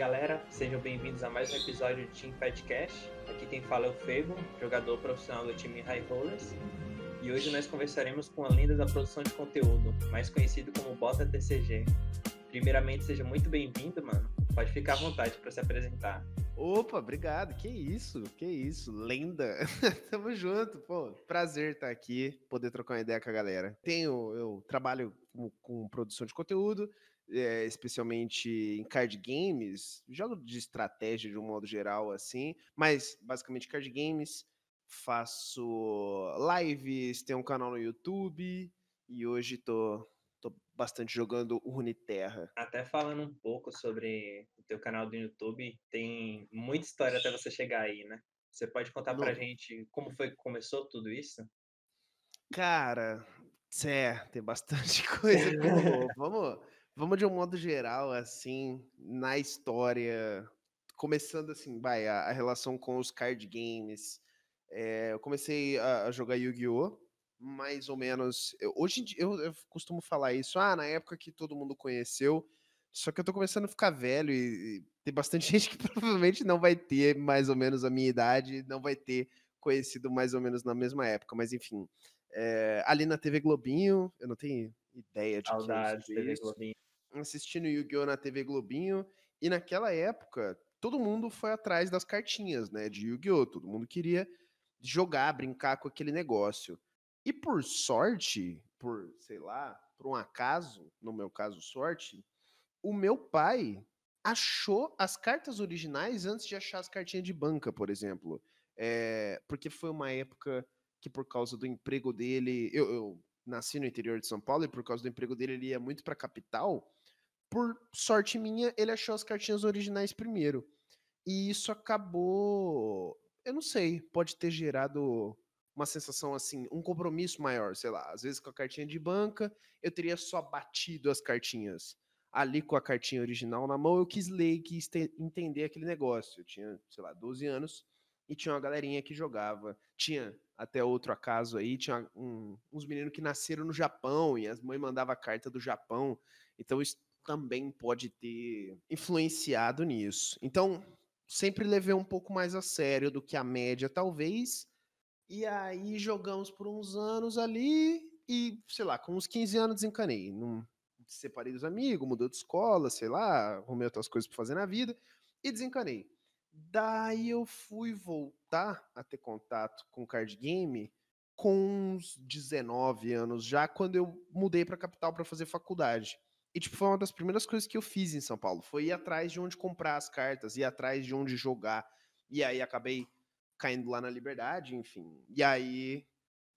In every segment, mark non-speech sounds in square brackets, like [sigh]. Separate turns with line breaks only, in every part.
galera, sejam bem-vindos a mais um episódio do Team Fightcast. Aqui quem fala é o Febo, jogador profissional do time High Rollers. E hoje nós conversaremos com a lenda da produção de conteúdo, mais conhecido como Bota TCG. Primeiramente, seja muito bem-vindo, mano. Pode ficar à vontade para se apresentar.
Opa, obrigado. Que isso, que isso. Lenda. [laughs] Tamo junto, pô. Prazer estar aqui, poder trocar uma ideia com a galera. Tenho, eu trabalho com, com produção de conteúdo, é, especialmente em card games, jogo de estratégia de um modo geral, assim, mas basicamente card games. Faço lives, tenho um canal no YouTube e hoje tô tô bastante jogando o Runeterra.
Até falando um pouco sobre o teu canal do YouTube, tem muita história até você chegar aí, né? Você pode contar Não. pra gente como foi que começou tudo isso?
Cara, é, tem bastante [laughs] coisa vamos, vamos de um modo geral, assim, na história. Começando assim, vai, a, a relação com os card games. É, eu comecei a, a jogar Yu-Gi-Oh! mais ou menos. Eu, hoje eu, eu, costumo falar isso, ah, na época que todo mundo conheceu. Só que eu tô começando a ficar velho e, e tem bastante [laughs] gente que provavelmente não vai ter mais ou menos a minha idade, não vai ter conhecido mais ou menos na mesma época, mas enfim. É, ali na TV Globinho, eu não tenho ideia de
Saudades, que é TV Globinho.
Assistindo Yu-Gi-Oh! na TV Globinho, e naquela época, todo mundo foi atrás das cartinhas, né, de Yu-Gi-Oh! Todo mundo queria jogar, brincar com aquele negócio. E por sorte, por, sei lá, por um acaso, no meu caso, sorte, o meu pai achou as cartas originais antes de achar as cartinhas de banca, por exemplo. É, porque foi uma época que, por causa do emprego dele, eu, eu, nasci no interior de São Paulo e por causa do emprego dele ele ia muito para a capital. Por sorte minha, ele achou as cartinhas originais primeiro. E isso acabou, eu não sei, pode ter gerado uma sensação assim, um compromisso maior, sei lá. Às vezes com a cartinha de banca, eu teria só batido as cartinhas. Ali com a cartinha original na mão, eu quis ler, quis ter, entender aquele negócio. Eu tinha, sei lá, 12 anos e tinha uma galerinha que jogava. Tinha até outro acaso aí, tinha um, uns meninos que nasceram no Japão e as mães mandavam carta do Japão. Então isso também pode ter influenciado nisso. Então, sempre levei um pouco mais a sério do que a média, talvez, e aí jogamos por uns anos ali e, sei lá, com uns 15 anos desencanei. Não separei dos amigos, mudou de escola, sei lá, arrumei outras coisas para fazer na vida e desencanei. Daí eu fui voltar a ter contato com card game com uns 19 anos já, quando eu mudei para capital para fazer faculdade. E tipo, foi uma das primeiras coisas que eu fiz em São Paulo, foi ir atrás de onde comprar as cartas, ir atrás de onde jogar. E aí acabei caindo lá na Liberdade, enfim. E aí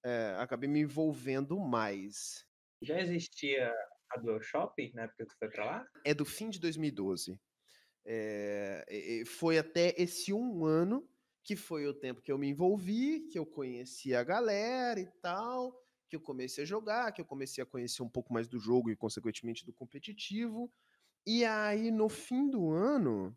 é, acabei me envolvendo mais.
Já existia a Dual Shop na época que tu foi pra lá?
É do fim de 2012. É, foi até esse um ano que foi o tempo que eu me envolvi, que eu conheci a galera e tal, que eu comecei a jogar, que eu comecei a conhecer um pouco mais do jogo e, consequentemente, do competitivo. E aí, no fim do ano,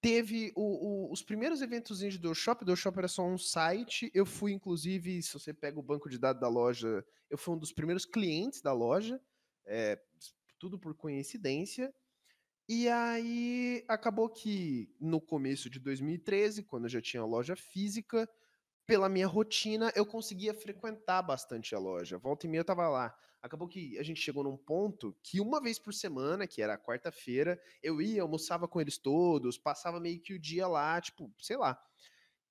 teve o, o, os primeiros eventos de Do Shop. Era só um site. Eu fui, inclusive, se você pega o banco de dados da loja, eu fui um dos primeiros clientes da loja. É, tudo por coincidência. E aí acabou que no começo de 2013, quando eu já tinha loja física, pela minha rotina, eu conseguia frequentar bastante a loja. Volta e meia eu tava lá. Acabou que a gente chegou num ponto que uma vez por semana, que era quarta-feira, eu ia, almoçava com eles todos, passava meio que o dia lá, tipo, sei lá.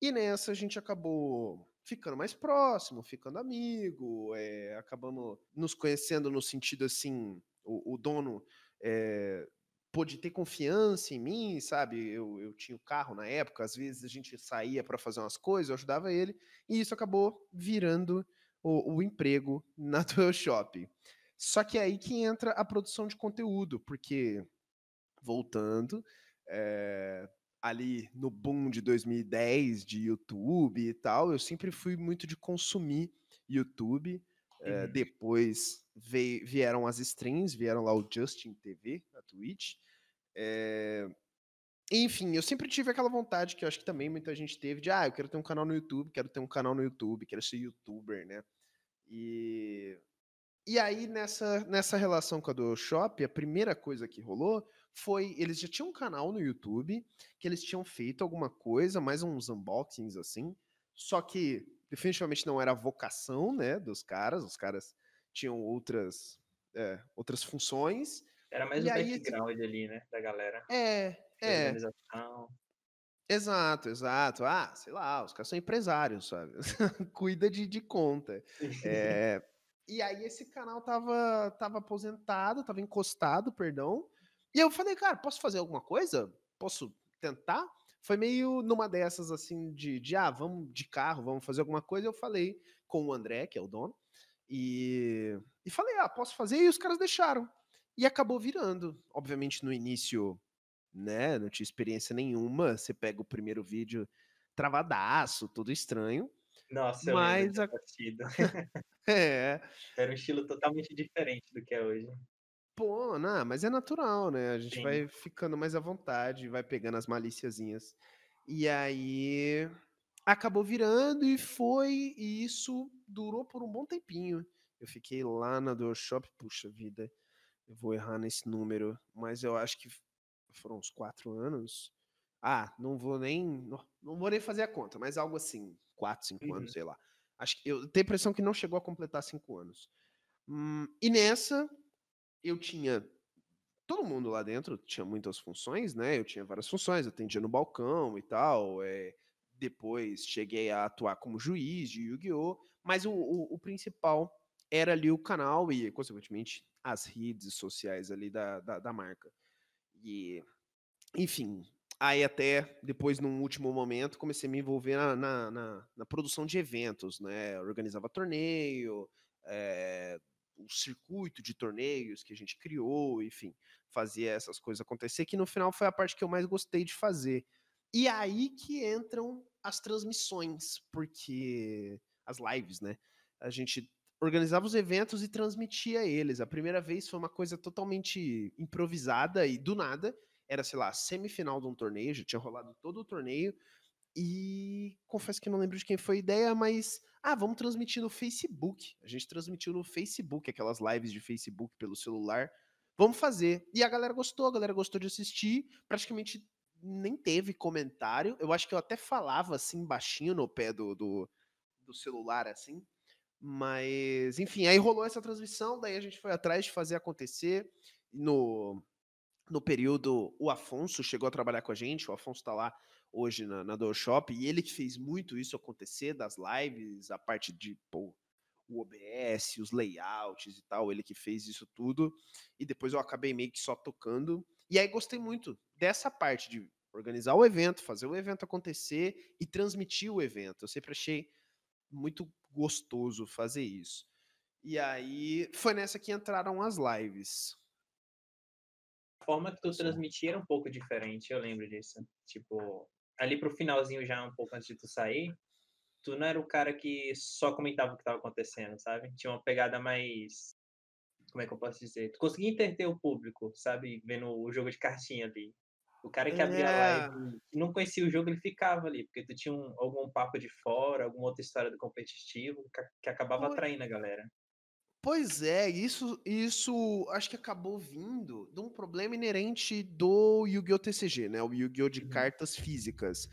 E nessa a gente acabou ficando mais próximo, ficando amigo, é, acabamos nos conhecendo no sentido assim, o, o dono é, pôde ter confiança em mim, sabe? Eu, eu tinha o carro na época, às vezes a gente saía para fazer umas coisas, eu ajudava ele, e isso acabou virando o, o emprego [laughs] na Dual Shop. Só que é aí que entra a produção de conteúdo, porque, voltando, é, ali no boom de 2010 de YouTube e tal, eu sempre fui muito de consumir YouTube. É, depois veio, vieram as streams, vieram lá o Justin TV, a Twitch. É, enfim, eu sempre tive aquela vontade que eu acho que também muita gente teve de, ah, eu quero ter um canal no YouTube, quero ter um canal no YouTube, quero ser youtuber, né? E, e aí, nessa, nessa relação com a do Shop, a primeira coisa que rolou foi. Eles já tinham um canal no YouTube que eles tinham feito alguma coisa, mais uns unboxings assim. Só que definitivamente não era a vocação, né, dos caras. Os caras tinham outras, é, outras funções.
Era mais e o aí, background ali, né, da galera.
É, é. Organização. Exato, exato. Ah, sei lá, os caras são empresários, sabe? [laughs] Cuida de, de conta. É, [laughs] e aí esse canal tava, tava aposentado, tava encostado, perdão. E eu falei, cara, posso fazer alguma coisa? Posso tentar? Foi meio numa dessas, assim, de, de ah, vamos de carro, vamos fazer alguma coisa. Eu falei com o André, que é o dono, e, e falei, ah, posso fazer? E os caras deixaram. E acabou virando. Obviamente, no início, né, não tinha experiência nenhuma. Você pega o primeiro vídeo travadaço, tudo estranho.
Nossa, mas a... [laughs]
é. [laughs]
Era um estilo totalmente diferente do que é hoje.
Pô, não, mas é natural, né? A gente Sim. vai ficando mais à vontade, vai pegando as malíciazinhas. E aí acabou virando e foi, e isso durou por um bom tempinho. Eu fiquei lá na DualShop, puxa vida, eu vou errar nesse número, mas eu acho que foram uns quatro anos. Ah, não vou nem, não, não vou nem fazer a conta, mas algo assim, quatro, cinco uhum. anos, sei lá. Acho que eu tenho a impressão que não chegou a completar cinco anos. Hum, e nessa eu tinha todo mundo lá dentro tinha muitas funções, né? Eu tinha várias funções, atendia no balcão e tal. É, depois cheguei a atuar como juiz de Yu-Gi-Oh! Mas o, o, o, principal era ali o canal e, consequentemente, as redes sociais ali da, da, da marca. E, enfim, aí até depois, num último momento, comecei a me envolver na, na, na, na produção de eventos, né? Eu organizava torneio, é, o circuito de torneios que a gente criou, enfim, fazia essas coisas acontecer, que no final foi a parte que eu mais gostei de fazer. E aí que entram as transmissões, porque as lives, né? A gente organizava os eventos e transmitia eles. A primeira vez foi uma coisa totalmente improvisada e do nada. Era, sei lá, semifinal de um torneio, já tinha rolado todo o torneio. E confesso que não lembro de quem foi a ideia, mas ah, vamos transmitir no Facebook. A gente transmitiu no Facebook, aquelas lives de Facebook pelo celular. Vamos fazer. E a galera gostou, a galera gostou de assistir. Praticamente nem teve comentário. Eu acho que eu até falava assim, baixinho no pé do, do, do celular, assim. Mas, enfim, aí rolou essa transmissão, daí a gente foi atrás de fazer acontecer. No, no período, o Afonso chegou a trabalhar com a gente, o Afonso tá lá hoje na, na DualShop, e ele que fez muito isso acontecer, das lives, a parte de pô, o OBS, os layouts e tal, ele que fez isso tudo, e depois eu acabei meio que só tocando, e aí gostei muito dessa parte de organizar o evento, fazer o evento acontecer e transmitir o evento, eu sempre achei muito gostoso fazer isso. E aí foi nessa que entraram as lives.
A forma que tu transmitia era um pouco diferente, eu lembro disso. Tipo, ali pro finalzinho já, um pouco antes de tu sair, tu não era o cara que só comentava o que estava acontecendo, sabe? Tinha uma pegada mais. Como é que eu posso dizer? Tu conseguia interter o público, sabe? Vendo o jogo de cartinha ali. O cara que abria é. a live não conhecia o jogo, ele ficava ali, porque tu tinha um, algum papo de fora, alguma outra história do competitivo que, que acabava atraindo a galera.
Pois é, isso, isso acho que acabou vindo de um problema inerente do Yu-Gi-Oh! TCG, né? O Yu-Gi-Oh! de uhum. cartas físicas.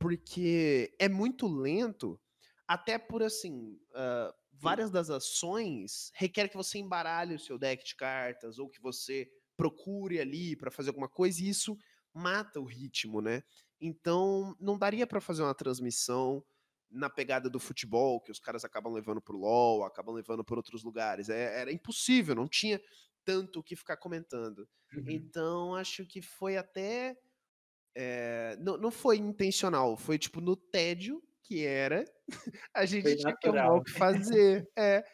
Porque é muito lento, até por assim, uh, várias das ações requer que você embaralhe o seu deck de cartas, ou que você procure ali para fazer alguma coisa, e isso mata o ritmo, né? Então, não daria para fazer uma transmissão na pegada do futebol, que os caras acabam levando pro LoL, acabam levando por outros lugares. É, era impossível, não tinha tanto o que ficar comentando. Uhum. Então, acho que foi até. É, não, não foi intencional, foi tipo no tédio que era, [laughs] a gente foi tinha natural. que arrumar o que fazer. é,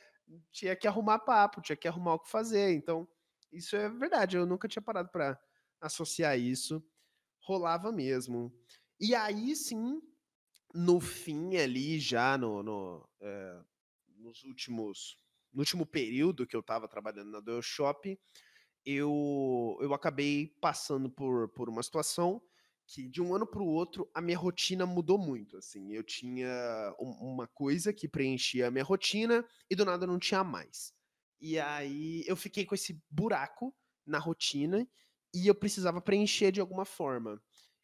tinha que arrumar papo, tinha que arrumar o que fazer. Então, isso é verdade, eu nunca tinha parado para associar isso. Rolava mesmo. E aí sim, no fim ali, já no, no é, nos últimos, no último período que eu estava trabalhando na Dual Shop, eu, eu acabei passando por, por uma situação que de um ano para o outro a minha rotina mudou muito. Assim, eu tinha um, uma coisa que preenchia a minha rotina e do nada não tinha mais. E aí eu fiquei com esse buraco na rotina e eu precisava preencher de alguma forma.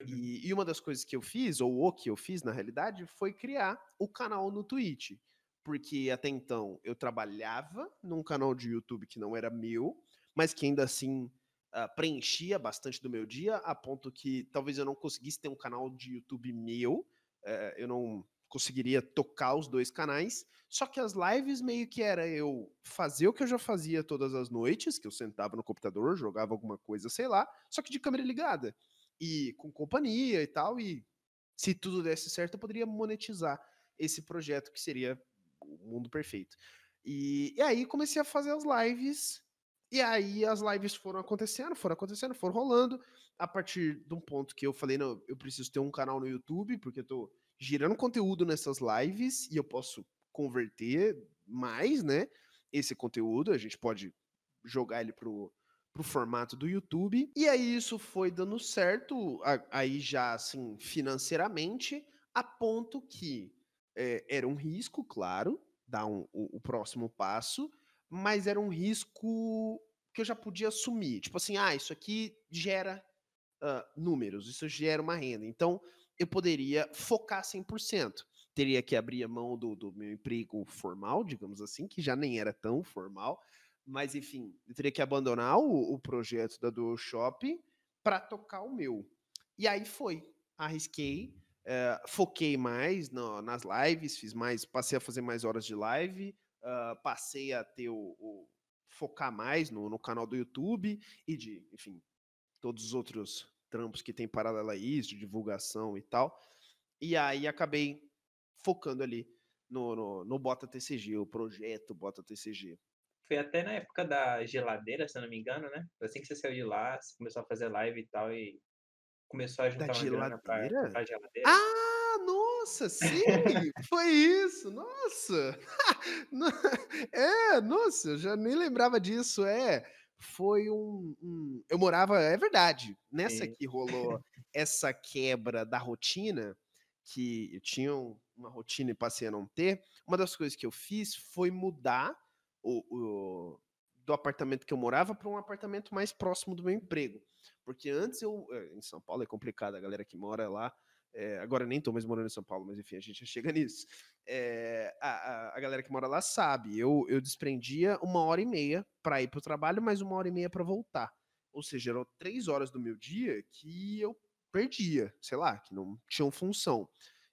E, e, uma das coisas que eu fiz, ou o que eu fiz na realidade, foi criar o canal no Twitch. Porque até então eu trabalhava num canal de YouTube que não era meu, mas que ainda assim uh, preenchia bastante do meu dia, a ponto que talvez eu não conseguisse ter um canal de YouTube meu, uh, eu não conseguiria tocar os dois canais. Só que as lives meio que era eu fazer o que eu já fazia todas as noites, que eu sentava no computador, jogava alguma coisa, sei lá, só que de câmera ligada. E com companhia e tal, e se tudo desse certo, eu poderia monetizar esse projeto que seria o mundo perfeito. E, e aí comecei a fazer as lives, e aí as lives foram acontecendo, foram acontecendo, foram rolando, a partir de um ponto que eu falei, não, eu preciso ter um canal no YouTube, porque eu tô gerando conteúdo nessas lives e eu posso converter mais, né? Esse conteúdo, a gente pode jogar ele pro, pro formato do YouTube. E aí isso foi dando certo, aí já assim, financeiramente, a ponto que é, era um risco, claro, dar um, o, o próximo passo, mas era um risco que eu já podia assumir. Tipo assim, ah, isso aqui gera uh, números, isso gera uma renda. Então, eu poderia focar 100%. Teria que abrir a mão do, do meu emprego formal, digamos assim, que já nem era tão formal, mas enfim, eu teria que abandonar o, o projeto da Dual Shop para tocar o meu. E aí foi, arrisquei, uh, foquei mais no, nas lives, fiz mais, passei a fazer mais horas de live, uh, passei a ter o, o focar mais no, no canal do YouTube e de, enfim, todos os outros trampos que tem paralelo a isso, de divulgação e tal. E aí acabei focando ali no, no, no Bota TCG, o projeto Bota TCG.
Foi até na época da geladeira, se eu não me engano, né? Assim que você saiu de lá, você começou a fazer live e tal, e começou a juntar da uma geladeira? pra comprar geladeira.
Ah, nossa, sim! [laughs] foi isso, nossa! [laughs] é, nossa, eu já nem lembrava disso, é foi um, um, Eu morava, é verdade, nessa que rolou essa quebra da rotina, que eu tinha uma rotina e passei a não ter. Uma das coisas que eu fiz foi mudar o, o do apartamento que eu morava para um apartamento mais próximo do meu emprego. Porque antes eu. Eh, em São Paulo é complicado, a galera que mora lá é, agora nem estou mais morando em São Paulo, mas enfim, a gente já chega nisso. É, a, a, a, galera que mora lá sabe, eu, eu desprendia uma hora e meia para ir para o trabalho, mais uma hora e meia para voltar. Ou seja, eram três horas do meu dia que eu perdia, sei lá, que não tinham função.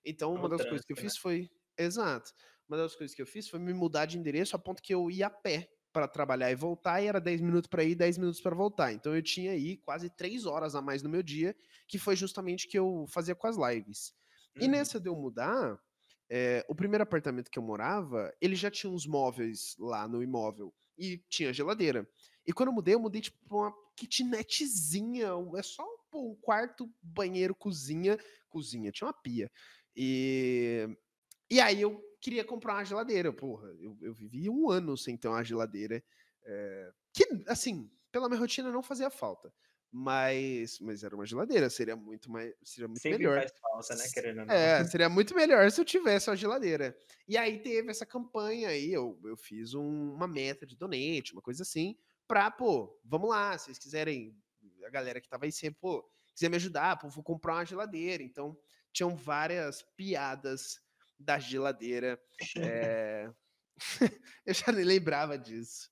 Então, uma das coisas que eu fiz né? foi. Exato. Uma das coisas que eu fiz foi me mudar de endereço a ponto que eu ia a pé para trabalhar e voltar, e era 10 minutos para ir, 10 minutos para voltar. Então eu tinha aí quase 3 horas a mais no meu dia, que foi justamente o que eu fazia com as lives. Uhum. E nessa de eu mudar, é, o primeiro apartamento que eu morava, ele já tinha uns móveis lá no imóvel e tinha geladeira. E quando eu mudei, eu mudei tipo pra uma kitnetzinha, é só um quarto, banheiro, cozinha, cozinha, tinha uma pia. E, e aí eu queria comprar uma geladeira. Porra, eu, eu vivi um ano sem ter uma geladeira. É, que, assim, pela minha rotina não fazia falta. Mas, mas era uma geladeira, seria muito mais, seria muito
Sempre
melhor.
faz falta, né, querendo não.
É, seria muito melhor se eu tivesse uma geladeira. E aí teve essa campanha aí, eu, eu fiz um, uma meta de donate, uma coisa assim, pra, pô, vamos lá, se vocês quiserem, a galera que tava aí sempre, pô, quiser me ajudar, pô, vou comprar uma geladeira. Então, tinham várias piadas da geladeira. É... [laughs] [laughs] eu já nem lembrava disso.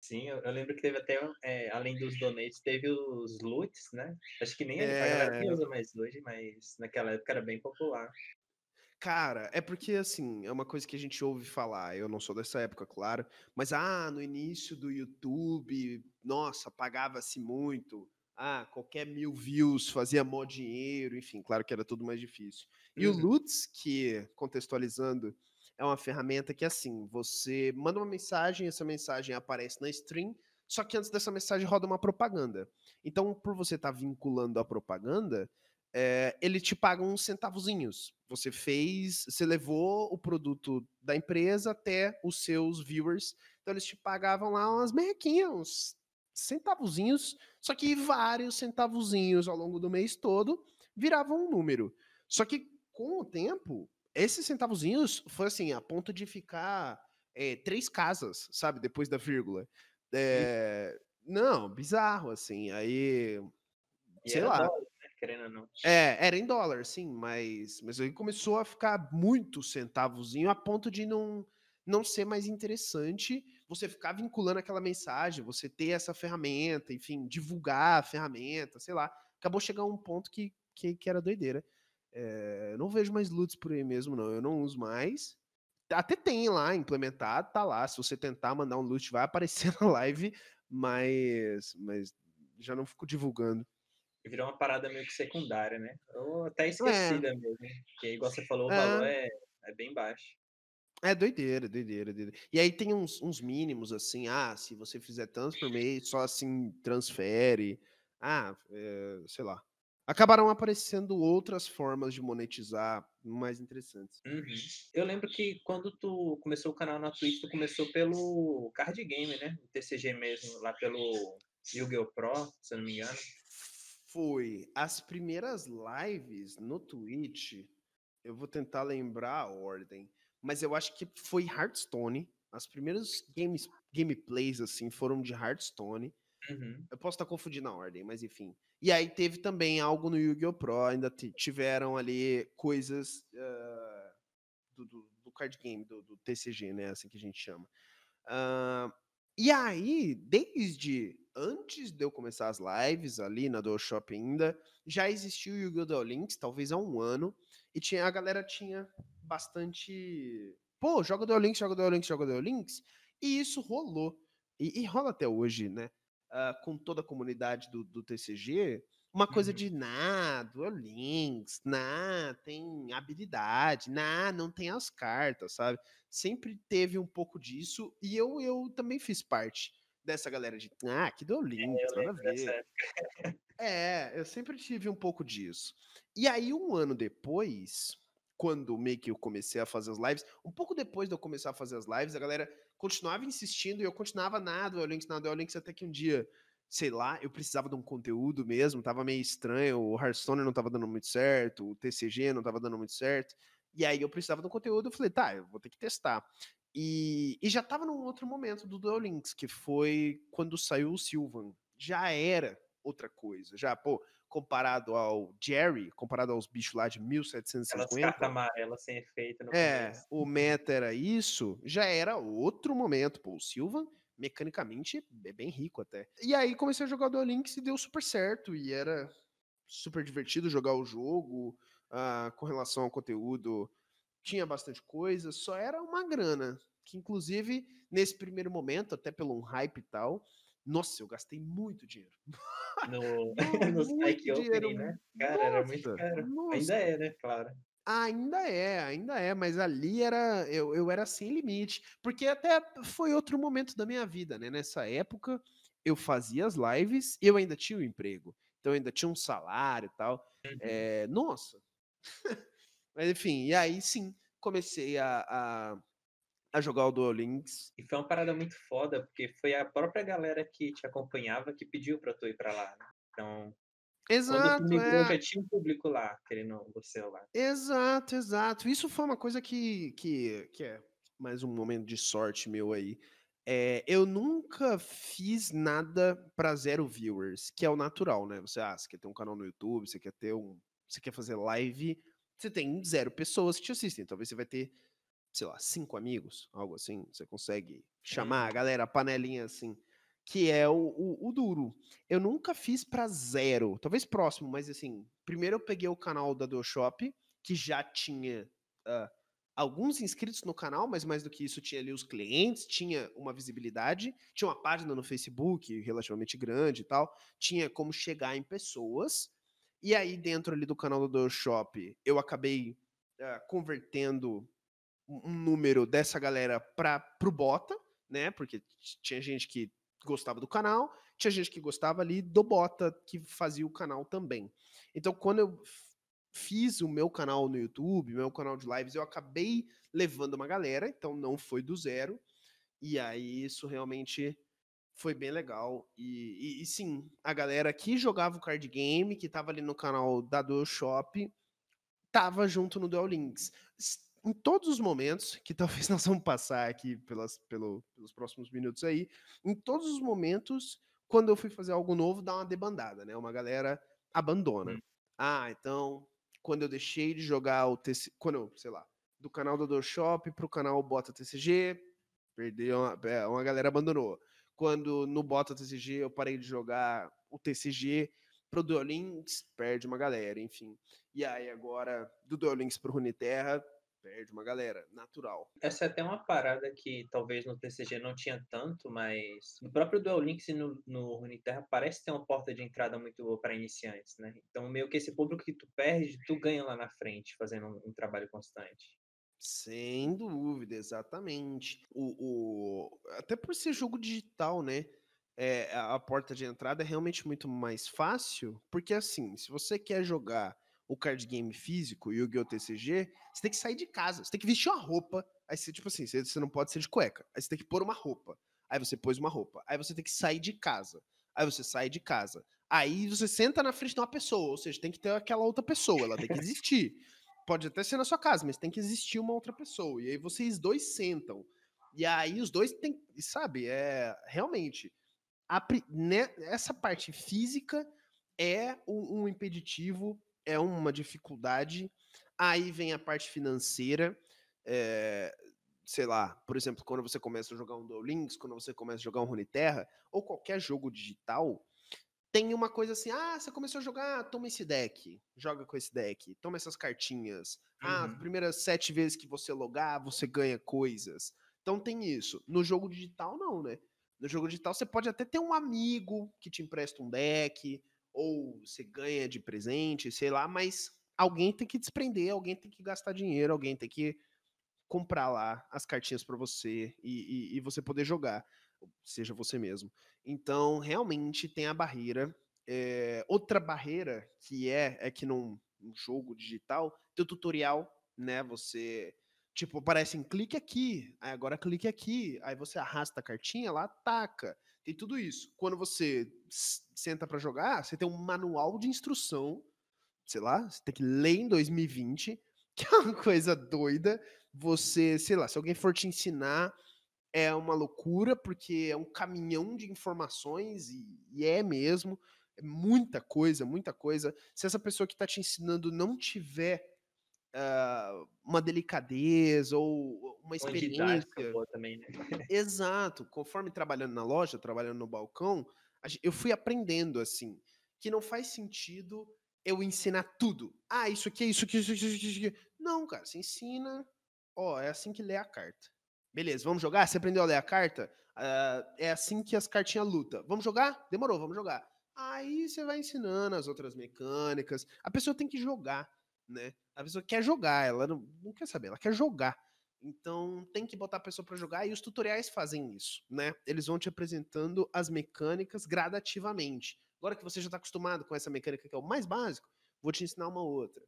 Sim, eu, eu lembro que teve até, é, além dos donates, teve os loots, né? Acho que nem
é...
a galera que usa mais hoje, mas naquela época era bem popular.
Cara, é porque assim, é uma coisa que a gente ouve falar. Eu não sou dessa época, claro, mas ah, no início do YouTube, nossa, pagava-se muito ah, qualquer mil views fazia mó dinheiro, enfim, claro que era tudo mais difícil. E uhum. o Lutz, que, contextualizando, é uma ferramenta que, assim, você manda uma mensagem, essa mensagem aparece na stream, só que antes dessa mensagem roda uma propaganda. Então, por você estar tá vinculando a propaganda, é, ele te paga uns centavozinhos. Você fez, você levou o produto da empresa até os seus viewers, então eles te pagavam lá umas merrequinhas, uns centavozinhos, só que vários centavozinhos ao longo do mês todo viravam um número. Só que com o tempo, esses centavozinhos foi assim, a ponto de ficar é, três casas, sabe, depois da vírgula. É, Não, bizarro, assim. Aí.
E
sei lá.
dólar, né?
É, era em dólar, sim, mas, mas aí começou a ficar muito centavozinho a ponto de não, não ser mais interessante você ficar vinculando aquela mensagem, você ter essa ferramenta, enfim, divulgar a ferramenta, sei lá. Acabou chegando a um ponto que, que, que era doideira. É, não vejo mais LUTs por aí mesmo, não. Eu não uso mais. Até tem lá implementado, tá lá. Se você tentar mandar um loot, vai aparecer [laughs] na live, mas, mas já não fico divulgando.
Virou uma parada meio que secundária, né? Ou até esquecida mesmo. Porque, igual você falou, o valor
É,
é, é bem baixo.
É doideira, doideira, doideira. E aí tem uns, uns mínimos assim, ah, se você fizer tantos por mês, só assim transfere. Ah, é, sei lá. Acabaram aparecendo outras formas de monetizar mais interessantes.
Uhum. Eu lembro que quando tu começou o canal na Twitch, tu começou pelo card game, né? O TCG mesmo, lá pelo Yu-Gi-Oh! Pro, se eu não me engano.
Foi as primeiras lives no Twitch. Eu vou tentar lembrar a ordem, mas eu acho que foi Hearthstone. As primeiras games, gameplays assim foram de Hearthstone.
Uhum.
Eu posso estar confundindo a ordem, mas enfim. E aí teve também algo no Yu-Gi-Oh! Pro, ainda tiveram ali coisas uh, do, do, do, card game, do, do, TCG, né? Assim que a gente chama. Uh, e aí, desde antes de eu começar as lives ali na Dual Shop ainda, já existiu o Yu-Gi-Oh! Links, talvez há um ano, e tinha, a galera tinha bastante. Pô, joga Duel Links, joga Duel Links, joga Duel Links. E isso rolou. E, e rola até hoje, né? Uh, com toda a comunidade do, do TCG, uma coisa
Uhum.
de nah, Duel Links, nah, tem habilidade, nah, não tem as cartas, sabe? Sempre teve um pouco disso, e eu, eu também fiz parte dessa galera de ah, que Duel
É,
Links,
eu
nada a ver. [laughs] É, eu sempre tive um pouco disso. E aí, um ano depois, quando meio que eu comecei a fazer as lives, um pouco depois de eu começar a fazer as lives, a galera continuava insistindo e eu continuava na Duel Links, na Duel Links, até que um dia, sei lá, eu precisava de um conteúdo mesmo, tava meio estranho, o Hearthstone não tava dando muito certo, o TCG não tava dando muito certo, e aí eu precisava de um conteúdo, eu falei, tá, eu vou ter que testar. E, e já tava num outro momento do Duel Links, que foi quando saiu o Sylvan. Já era outra coisa, já, pô, comparado ao Jerry, comparado aos bichos lá de
Aquelas
1750.
cartas amarelas sem efeito no
É,
começo.
o meta era isso, já era outro momento. Pô, o Silva, mecanicamente, é bem rico até. E aí comecei a jogar o Links e deu super certo, e era super divertido jogar o jogo, ah, com relação ao conteúdo, tinha bastante coisa, só era uma grana, que inclusive, nesse primeiro momento, até pelo um hype e tal, nossa, eu gastei muito dinheiro.
No, [laughs] [laughs]
dinheiro.
opening, né? Cara, era muito
Nossa,
caro.
nossa.
Ainda é, né? Claro.
Ainda é, ainda é, mas ali era eu, eu era sem limite, porque até foi outro momento da minha vida, né? Nessa época eu fazia as lives e eu ainda tinha o emprego, então eu ainda tinha um salário e tal.
Uhum.
É, nossa, [laughs] mas enfim, e aí sim comecei a, a, a jogar o Duel Links.
E foi uma parada muito foda, porque foi a própria galera que te acompanhava que pediu pra tu ir pra lá, né? Então, quando
Exato,
migrou,
é.
já tinha um público lá, querendo você lá.
Exato, exato. Isso foi uma coisa que, que, que é mais um momento de sorte meu aí. É, eu nunca fiz nada para zero viewers, que é o natural, né? Você, ah, você quer ter um canal no YouTube, você quer ter um. Você quer fazer live, você tem zero pessoas que te assistem. Talvez você vai ter, sei lá, cinco amigos, algo assim. Você consegue chamar a galera, a panelinha assim, que é o, o, o duro. Eu nunca fiz para zero, talvez próximo, mas assim, primeiro eu peguei o canal da Do Shop, que já tinha ah, alguns inscritos no canal, mas mais do que isso, tinha ali os clientes, tinha uma visibilidade, tinha uma página no Facebook relativamente grande e tal, tinha como chegar em pessoas. E aí, dentro ali do canal do Shop, eu acabei ah, convertendo um número dessa galera para pro Bota, né? Porque tinha gente que gostava do canal, tinha gente que gostava ali do Bota, que fazia o canal também. Então, quando eu fiz o meu canal no YouTube, meu canal de lives, eu acabei levando uma galera, então não foi do zero. E aí isso realmente foi bem legal. E, e- e sim, a galera que jogava o card game, que tava ali no canal da Duel Shop, tava junto no Duel Links. Em todos os momentos, que talvez [laughs] nós vamos passar aqui pelas, pelo- pelos próximos minutos aí, em todos os momentos, quando eu fui fazer algo novo, dá uma debandada, né? Uma galera abandona. Hum. Ah, então, quando eu deixei de jogar o TCG, quando eu, sei lá, do canal do Shop pro canal Bota TCG, perdeu, uma, é, uma galera abandonou. Quando no Bota TCG eu parei de jogar o TCG pro Duel Links, perde uma galera, enfim. E aí agora, do Duel Links pro Runeterra, perde uma galera, natural.
Essa é até uma parada que talvez no TCG não tinha tanto, mas no próprio Duel Links e no, no Runeterra parece ter uma porta de entrada muito boa para iniciantes, né? Então meio que esse público que tu perde, tu ganha lá na frente, fazendo um, um trabalho constante.
Sem dúvida, exatamente. O, o, até por ser jogo digital, né? É, a porta de entrada é realmente muito mais fácil, porque assim, se você quer jogar o card game físico e o Yu-Gi-Oh! TCG, você tem que sair de casa, você tem que vestir uma roupa, aí você, tipo assim, você, não pode ser de cueca, aí você tem que pôr uma roupa, aí você pôs uma roupa, aí você tem que sair de casa, aí você sai de casa, aí você senta na frente de uma pessoa, ou seja, tem que ter aquela outra pessoa, ela tem que [laughs] existir. Pode até ser na sua casa, mas tem que existir uma outra pessoa, e aí vocês dois sentam, e aí os dois tem, sabe, é realmente, a, né, essa parte física é um, um impeditivo é uma dificuldade. Aí vem a parte financeira. É, sei lá, por exemplo, quando você começa a jogar um Duel Links, quando você começa a jogar um Runeterra, ou qualquer jogo digital, tem uma coisa assim, ah, você começou a jogar, toma esse deck, joga com esse deck, toma essas cartinhas. Ah, uhum. Ah, as primeiras sete vezes que você logar, você ganha coisas. Então tem isso. No jogo digital, não, né? No jogo digital, você pode até ter um amigo que te empresta um deck, ou você ganha de presente, sei lá, mas alguém tem que desprender, alguém tem que gastar dinheiro, alguém tem que comprar lá as cartinhas para você e, e, e, você poder jogar, seja você mesmo. Então, realmente tem a barreira. É, outra barreira que é é que num, num jogo digital tem o tutorial, né? Você tipo aparece em clique aqui, aí agora clique aqui, aí você arrasta a cartinha lá, ataca. Tem tudo isso. Quando você senta para jogar, você tem um manual de instrução, sei lá, você tem que ler em 2020, [laughs] que é uma coisa doida. Você, sei lá, se alguém for te ensinar, é uma loucura, porque é um caminhão de informações, e, e é mesmo. É muita coisa, muita coisa. Se essa pessoa que está te ensinando não tiver uh, uma delicadeza ou uma experiência.
Boa também, né? [laughs]
Exato. Conforme trabalhando na loja, trabalhando no balcão, eu fui aprendendo assim que não faz sentido eu ensinar tudo. Ah, isso aqui, isso aqui, isso aqui, isso aqui. Não, cara, você ensina. Ó, é assim que lê a carta. Beleza, vamos jogar? Você aprendeu a ler a carta? Uh, é assim que as cartinhas lutam. Vamos jogar? Demorou, vamos jogar. Aí você vai ensinando as outras mecânicas. A pessoa tem que jogar né? A pessoa quer jogar, ela não, não quer saber, ela quer jogar. Então tem que botar a pessoa para jogar e os tutoriais fazem isso, né? Eles vão te apresentando as mecânicas gradativamente. Agora que você já está acostumado com essa mecânica que é o mais básico, vou te ensinar uma outra.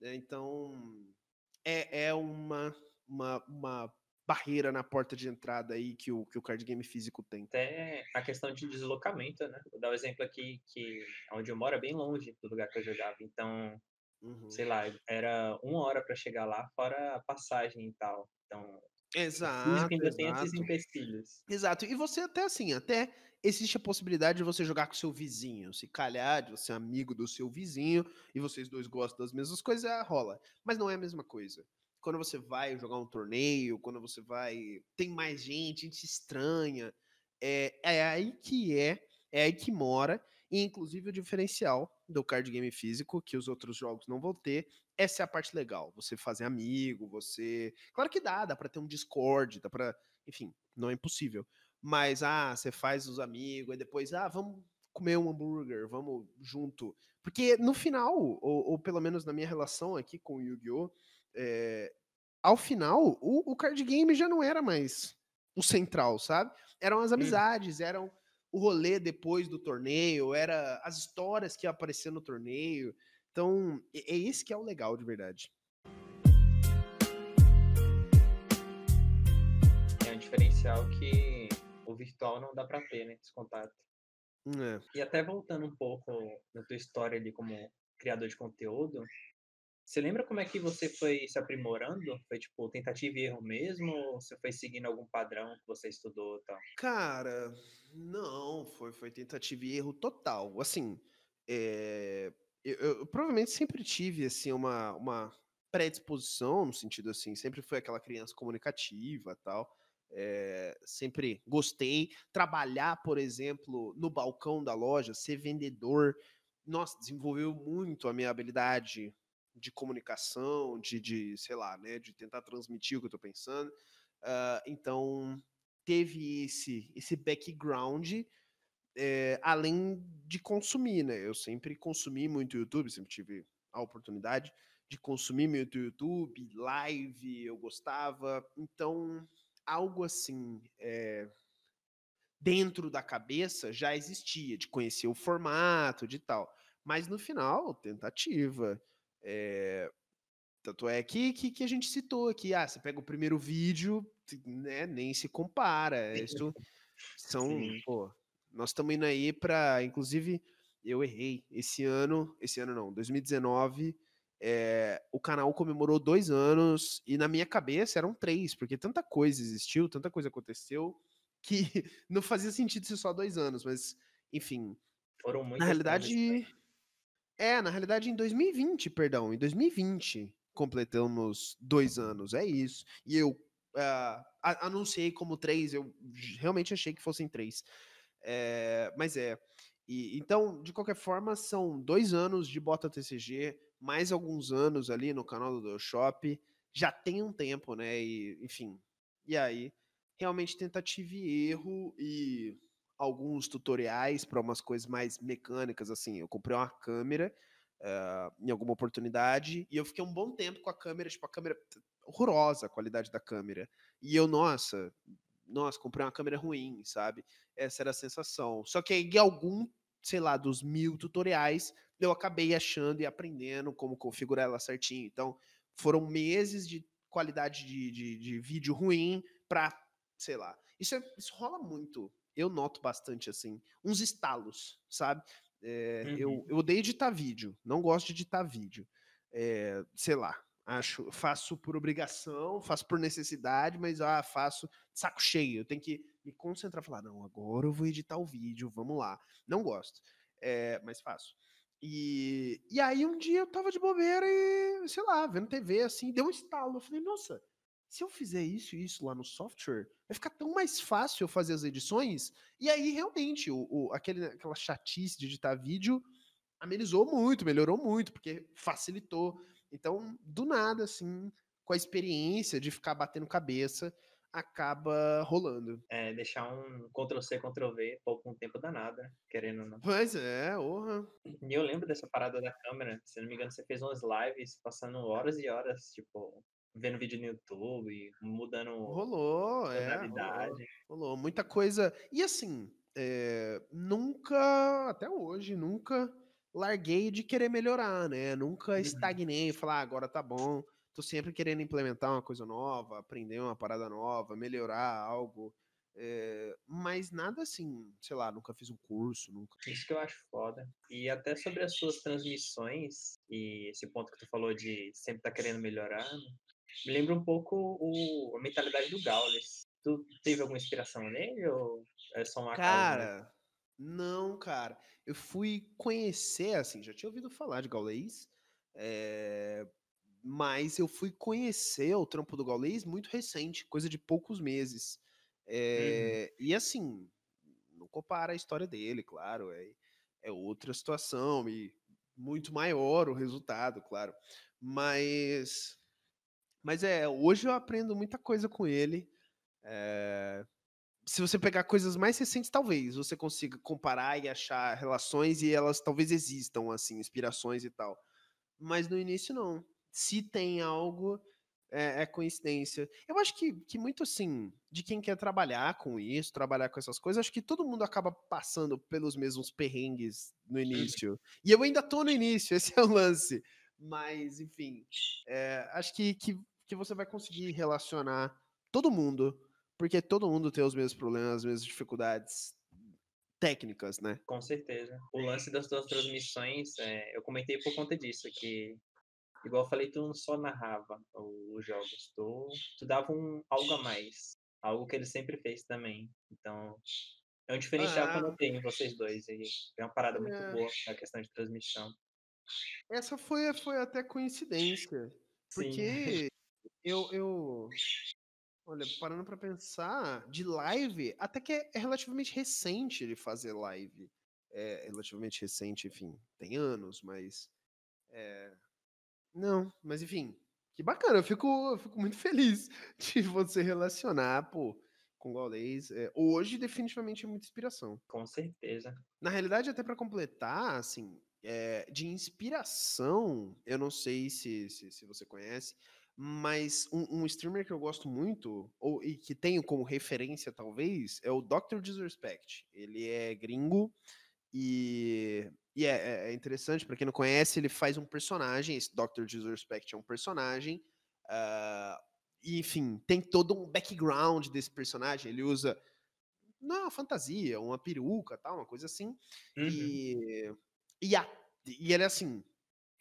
Né? Então é, é uma, uma, uma barreira na porta de entrada aí que o, que o card game físico tem.
Até a questão de deslocamento, né? Vou dar um exemplo aqui que onde eu moro é bem longe do lugar que eu jogava. Então Uhum. Sei lá, era uma hora para chegar lá, fora a passagem e tal. Então,
exato,
ainda
exato.
tem esses empecilhos.
Exato. E você até assim, até existe a possibilidade de você jogar com seu vizinho. Se calhar, de você é amigo do seu vizinho e vocês dois gostam das mesmas coisas, é, rola. Mas não é a mesma coisa. Quando você vai jogar um torneio, quando você vai. Tem mais gente, gente estranha. É, é aí que é, é aí que mora. E inclusive o diferencial do card game físico, que os outros jogos não vão ter, essa é a parte legal. Você fazer amigo, você. Claro que dá, dá pra ter um Discord, dá pra. Enfim, não é impossível. Mas, ah, você faz os amigos, e depois, ah, vamos comer um hambúrguer, vamos junto. Porque no final, ou, ou pelo menos na minha relação aqui com o Yu-Gi-Oh!, é, ao final, o, o, card game já não era mais o central, sabe? Eram as amizades, eram o rolê depois do torneio, era as histórias que iam aparecer no torneio. Então, é esse que é o legal de verdade.
É um diferencial que o virtual não dá para ter, né? Esse contato.
É.
E até voltando um pouco na tua história ali como criador de conteúdo, Você lembra como é que você foi se aprimorando? Foi tipo tentativa e erro mesmo? Ou você foi seguindo algum padrão que você estudou tal?
Cara, não, foi, foi tentativa e erro total. Assim, é, eu, eu provavelmente sempre tive assim uma, uma predisposição no sentido assim, sempre fui aquela criança comunicativa tal. É, sempre gostei. Trabalhar, por exemplo, no balcão da loja, ser vendedor, nossa, desenvolveu muito a minha habilidade de comunicação, de, de sei lá, né, de tentar transmitir o que eu tô pensando. Uh, então, teve esse, esse background, é, além de consumir, né? Eu sempre consumi muito YouTube, sempre tive a oportunidade de consumir muito YouTube, live, eu gostava. Então, algo assim, é, dentro da cabeça já existia, de conhecer o formato, de tal. Mas no final, tentativa. É, tanto é que, que, que, a gente citou aqui, ah, você pega o primeiro vídeo, né, nem se compara. Isso são, Sim. pô, nós estamos indo aí para, inclusive, eu errei. Esse ano, esse ano não, 2019, é, o canal comemorou dois anos e na minha cabeça eram três, porque tanta coisa existiu, tanta coisa aconteceu que [laughs] não fazia sentido ser só dois anos, mas enfim.
Foram muitas
Na realidade, é, na realidade, em 2020, perdão, em 2020 completamos dois anos, é isso. E eu uh, anunciei como três, eu realmente achei que fossem três. É, mas é. E, então, de qualquer forma, são dois anos de Bota TCG, mais alguns anos ali no canal do Shop. Já tem um tempo, né? E, enfim. E aí, realmente tentativa e erro e alguns tutoriais para umas coisas mais mecânicas, assim. Eu comprei uma câmera uh, em alguma oportunidade e eu fiquei um bom tempo com a câmera, tipo, a câmera horrorosa a qualidade da câmera. E eu, nossa, nossa, comprei uma câmera ruim, sabe? Essa era a sensação. Só que em algum, sei lá, dos mil tutoriais, eu acabei achando e aprendendo como configurar ela certinho. Então, foram meses de qualidade de, de, de vídeo ruim para, sei lá. Isso, é, isso rola muito eu noto bastante, assim, uns estalos, sabe? É, uhum. eu, eu odeio editar vídeo, não gosto de editar vídeo. É, sei lá, acho, faço por obrigação, faço por necessidade, mas ah, faço saco cheio. Eu tenho que me concentrar, falar, não, agora eu vou editar o vídeo, vamos lá. Não gosto, é, mas faço. E, e aí um dia eu tava de bobeira e, sei lá, vendo TV assim, deu um estalo. Eu falei, nossa, se eu fizer isso e isso lá no software, vai ficar tão mais fácil eu fazer as edições. E aí, realmente, o, o, aquele, aquela chatice de editar vídeo amenizou muito, melhorou muito, porque facilitou. Então, do nada, assim, com a experiência de ficar batendo cabeça, acaba rolando.
É, deixar um Ctrl-C, Ctrl-V, pouco um tempo danado, né? querendo ou não.
Pois é, honra.
E eu lembro dessa parada da câmera, se não me engano, você fez umas lives passando horas e horas, tipo, vendo vídeo no YouTube, mudando
rolou, é, rolou, rolou, muita coisa. E assim, é, nunca, até hoje, nunca larguei de querer melhorar, né? Nunca uhum. estagnei, falar, ah, agora tá bom. Tô sempre querendo implementar uma coisa nova, aprender uma parada nova, melhorar algo. É, mas nada assim, sei lá, nunca fiz um curso, nunca.
Isso que eu acho foda. E até sobre as suas transmissões, e esse ponto que tu falou de sempre estar tá querendo melhorar, me lembra um pouco o, a mentalidade do Gaules. Tu teve alguma inspiração nele ou é só uma
Cara, não, cara. Eu fui conhecer, assim, já tinha ouvido falar de Gaules, é, mas eu fui conhecer o trampo do Gaules muito recente, coisa de poucos meses. É, uhum. E assim, não compara a história dele, claro, é, é outra situação e muito maior o resultado, claro. Mas mas é, hoje eu aprendo muita coisa com ele. É, se você pegar coisas mais recentes, talvez você consiga comparar e achar relações e elas talvez existam, assim, inspirações e tal. Mas no início, não. Se tem algo, é, é, coincidência. Eu acho que, que muito assim, de quem quer trabalhar com isso, trabalhar com essas coisas, acho que todo mundo acaba passando pelos mesmos perrengues no início. E eu ainda tô no início, [laughs] esse é o lance. Mas, enfim, é, acho que, que que você vai conseguir relacionar todo mundo, porque todo mundo tem os mesmos problemas, as mesmas dificuldades técnicas, né?
Com certeza. O lance das duas transmissões, é, eu comentei por conta disso, que igual eu falei, tu não só narrava os jogos, tu, tu dava um algo a mais. Algo que ele sempre fez também. Então, é um diferencial ah, que eu notei em vocês dois. E é uma parada é... muito boa na questão de transmissão.
Essa foi, foi até coincidência. Porque eu, eu. Olha, parando para pensar, de live, até que é relativamente recente ele fazer live. É relativamente recente, enfim, tem anos, mas. É... Não, mas enfim, que bacana, eu fico, eu fico muito feliz [laughs] de você relacionar, pô, com o. É, hoje, definitivamente, é muita inspiração.
Com certeza.
Na realidade, até para completar, assim, é, de inspiração, eu não sei se, se, se você conhece, mas um, um, streamer que eu gosto muito, ou, e que tenho como referência, talvez, é o Dr. Disrespect. Ele é gringo e, e é, é interessante, para quem não conhece, ele faz um personagem, esse Dr. Disrespect é um personagem, uh, e, enfim, tem todo um background desse personagem, ele usa não, uma fantasia, uma peruca, tal, uma coisa assim, uhum. e, e, a, e ele é assim,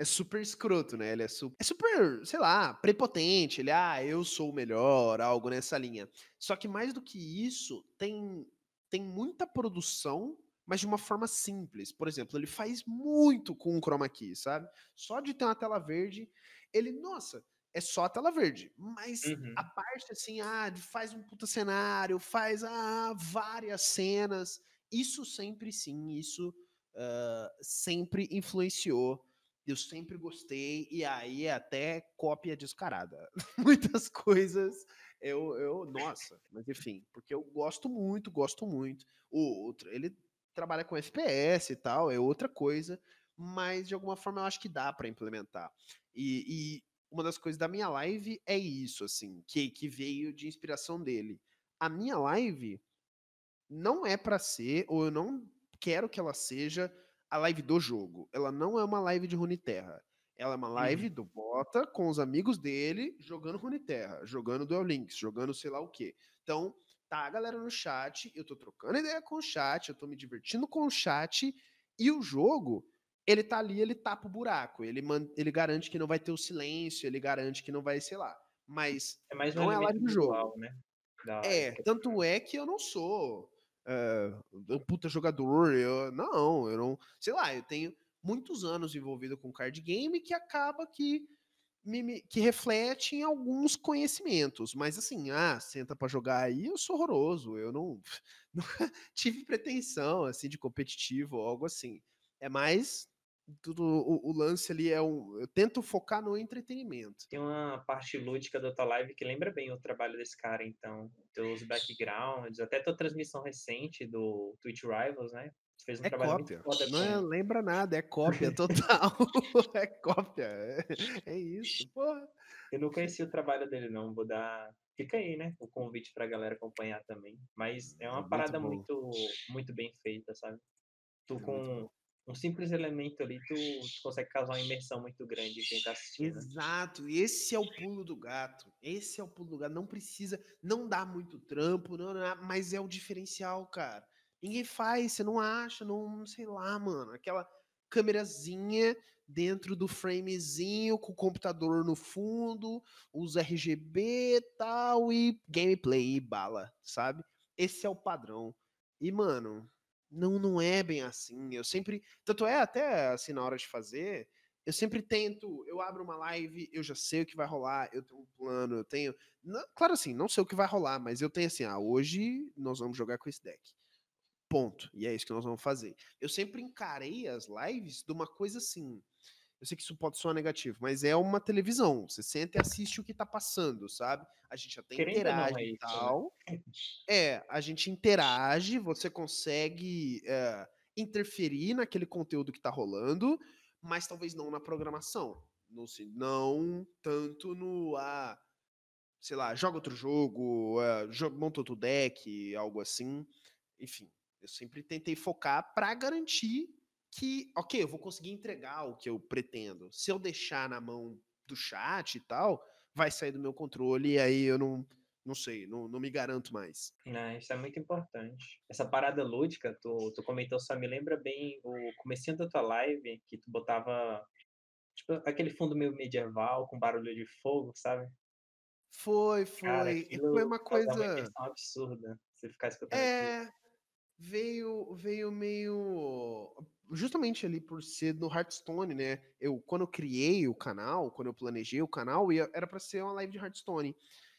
é super escroto, né? Ele é super, é super, sei lá, prepotente. Ele, ah, eu sou o melhor, algo nessa linha. Só que mais do que isso, tem, tem muita produção, mas de uma forma simples. Por exemplo, ele faz muito com o chroma key, sabe? Só de ter uma tela verde, ele, nossa, é só a tela verde. Mas uhum. a parte assim, ah, faz um puta cenário, faz ah, várias cenas. Isso sempre sim, isso uh, sempre influenciou eu sempre gostei, e aí é até cópia descarada. [laughs] Muitas coisas eu, eu, nossa, mas enfim, porque eu gosto muito, gosto muito. O outro, ele trabalha com FPS e tal, é outra coisa, mas de alguma forma eu acho que dá para implementar. E, e, uma das coisas da minha live é isso, assim, que, que veio de inspiração dele. A minha live não é para ser, ou eu não quero que ela seja a live do jogo. Ela não é uma live de Runeterra. Ela é uma live uhum. do Bota com os amigos dele jogando Runeterra, jogando Duel Links, jogando sei lá o quê. Então, tá a galera no chat, eu tô trocando ideia com o chat, eu tô me divertindo com o chat e o jogo, ele tá ali, ele tapa o buraco, ele, ele garante que não vai ter o silêncio, ele garante que não vai, sei lá. Mas
é mais um não é a live do jogo. Né?
É, tanto é que eu não sou é, um puta jogador. Eu, não, eu não. Sei lá, eu tenho muitos anos envolvido com card game que acaba que me, que reflete em alguns conhecimentos, mas assim, ah, senta para jogar aí, eu sou horroroso, eu não [laughs] nunca tive pretensão assim de competitivo ou algo assim. É mais tudo o, o, lance ali é um. Eu tento focar no entretenimento.
Tem uma parte lúdica da tua live que lembra bem o trabalho desse cara, então. Teus backgrounds, até tua transmissão recente do Twitch Rivals, né?
fez um é trabalho cópia. muito foda. Não é, lembra nada, é cópia [laughs] total. [laughs] é cópia. É, é, isso, porra.
Eu não conheci o trabalho dele, não. Vou dar. Fica aí, né? O convite pra galera acompanhar também. Mas é uma muito parada muito, muito bem feita, sabe? Tu é com um simples elemento ali, tu, tu, consegue causar uma imersão muito grande em quem tá assistindo.
Exato, esse é o pulo do gato. Esse é o pulo do gato. Não precisa, não dá muito trampo, não, não, mas é o diferencial, cara. Ninguém faz, você não acha, não sei lá, mano. Aquela câmerazinha dentro do framezinho, com o computador no fundo, os RGB e tal, e gameplay e bala, sabe? Esse é o padrão. E, mano, não, não é bem assim. Eu sempre. Tanto é, até assim, na hora de fazer, eu sempre tento. Eu abro uma live, eu já sei o que vai rolar, eu tenho um plano, eu tenho. Não, claro assim, não sei o que vai rolar, mas eu tenho assim, ah, hoje nós vamos jogar com esse deck. Ponto. E é isso que nós vamos fazer. Eu sempre encarei as lives de uma coisa assim. Eu sei que isso pode soar negativo, mas é uma televisão. Você senta e assiste o que tá passando, sabe? A gente até Querendo interage é e né? tal. [laughs] Né? É, a gente interage, você consegue é, interferir naquele conteúdo que tá rolando, mas talvez não na programação. Não, não tanto no. Ah, sei lá, joga outro jogo, é, monta outro deck, algo assim. Enfim, eu sempre tentei focar para garantir que, ok, eu vou conseguir entregar o que eu pretendo. Se eu deixar na mão do chat e tal, vai sair do meu controle e aí eu não, não sei, não, não me garanto mais.
É, isso é muito importante. Essa parada lúdica, tu, tu comentou, só me lembra bem o comecinho da tua live, que tu botava Tipo, aquele fundo meio medieval, com barulho de fogo, sabe?
Foi,
Cara,
foi.
Aquilo
foi uma
causava uma
coisa.
imersão absurda, você ficar escutando aquilo.
Veio, veio meio. Justamente ali por ser no Hearthstone, né? Eu, quando eu criei o canal, quando eu planejei o canal, era pra ser uma live de Hearthstone.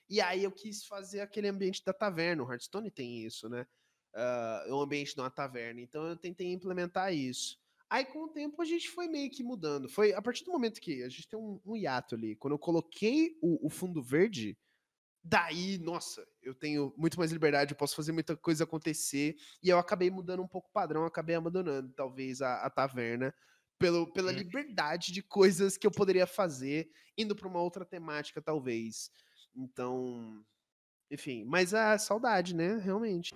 E aí eu quis fazer aquele ambiente da taverna. O Hearthstone tem isso, né? Ah, é um ambiente de uma taverna. Então eu tentei implementar isso. Aí com o tempo a gente foi meio que mudando. Foi a partir do momento que a gente tem um, um hiato ali. Quando eu coloquei o, o fundo verde, daí, nossa, eu tenho muito mais liberdade, eu posso fazer muita coisa acontecer. E eu acabei mudando um pouco o padrão, acabei abandonando talvez a, a taverna. Pelo, pela
Hum.
liberdade de coisas que eu poderia fazer, indo para uma outra temática, talvez. Então, enfim, mas a saudade, né? Realmente.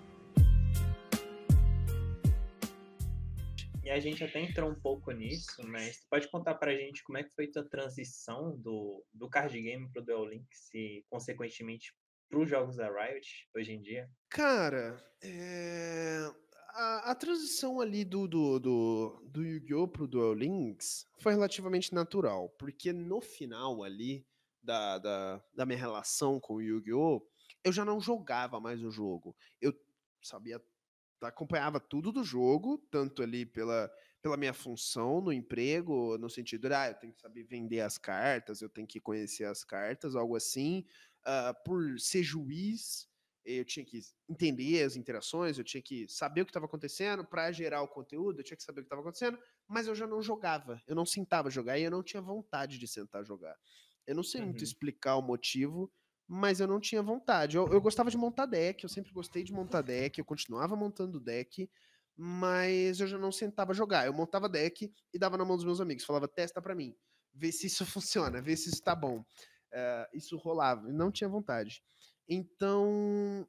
E a gente até entrou um pouco nisso, mas tu pode contar pra gente como é que foi tua transição do, do card game pro Duel Links e, consequentemente, pros jogos da Riot hoje em dia?
Cara, é, a, a transição ali do, do, do, do Yu-Gi-Oh! pro Duel Links foi relativamente natural, porque no final ali da, da, da minha relação com o Yu-Gi-Oh! eu já não jogava mais o jogo. Eu sabia, acompanhava tudo do jogo, tanto ali pela, pela minha função no emprego, no sentido de, ah, eu tenho que saber vender as cartas, eu tenho que conhecer as cartas, algo assim. Ah, por ser juiz, eu tinha que entender as interações, eu tinha que saber o que estava acontecendo para gerar o conteúdo, eu tinha que saber o que estava acontecendo, mas eu já não jogava, eu não sentava jogar e eu não tinha vontade de sentar jogar. Eu não sei muito
Uhum.
explicar o motivo, mas eu não tinha vontade. Eu, eu gostava de montar deck, eu sempre gostei de montar deck, eu continuava montando deck, mas eu já não sentava jogar. Eu montava deck e dava na mão dos meus amigos, falava, testa pra mim, vê se isso [laughs] funciona, vê se isso tá bom. Eh, isso rolava, não tinha vontade. Então,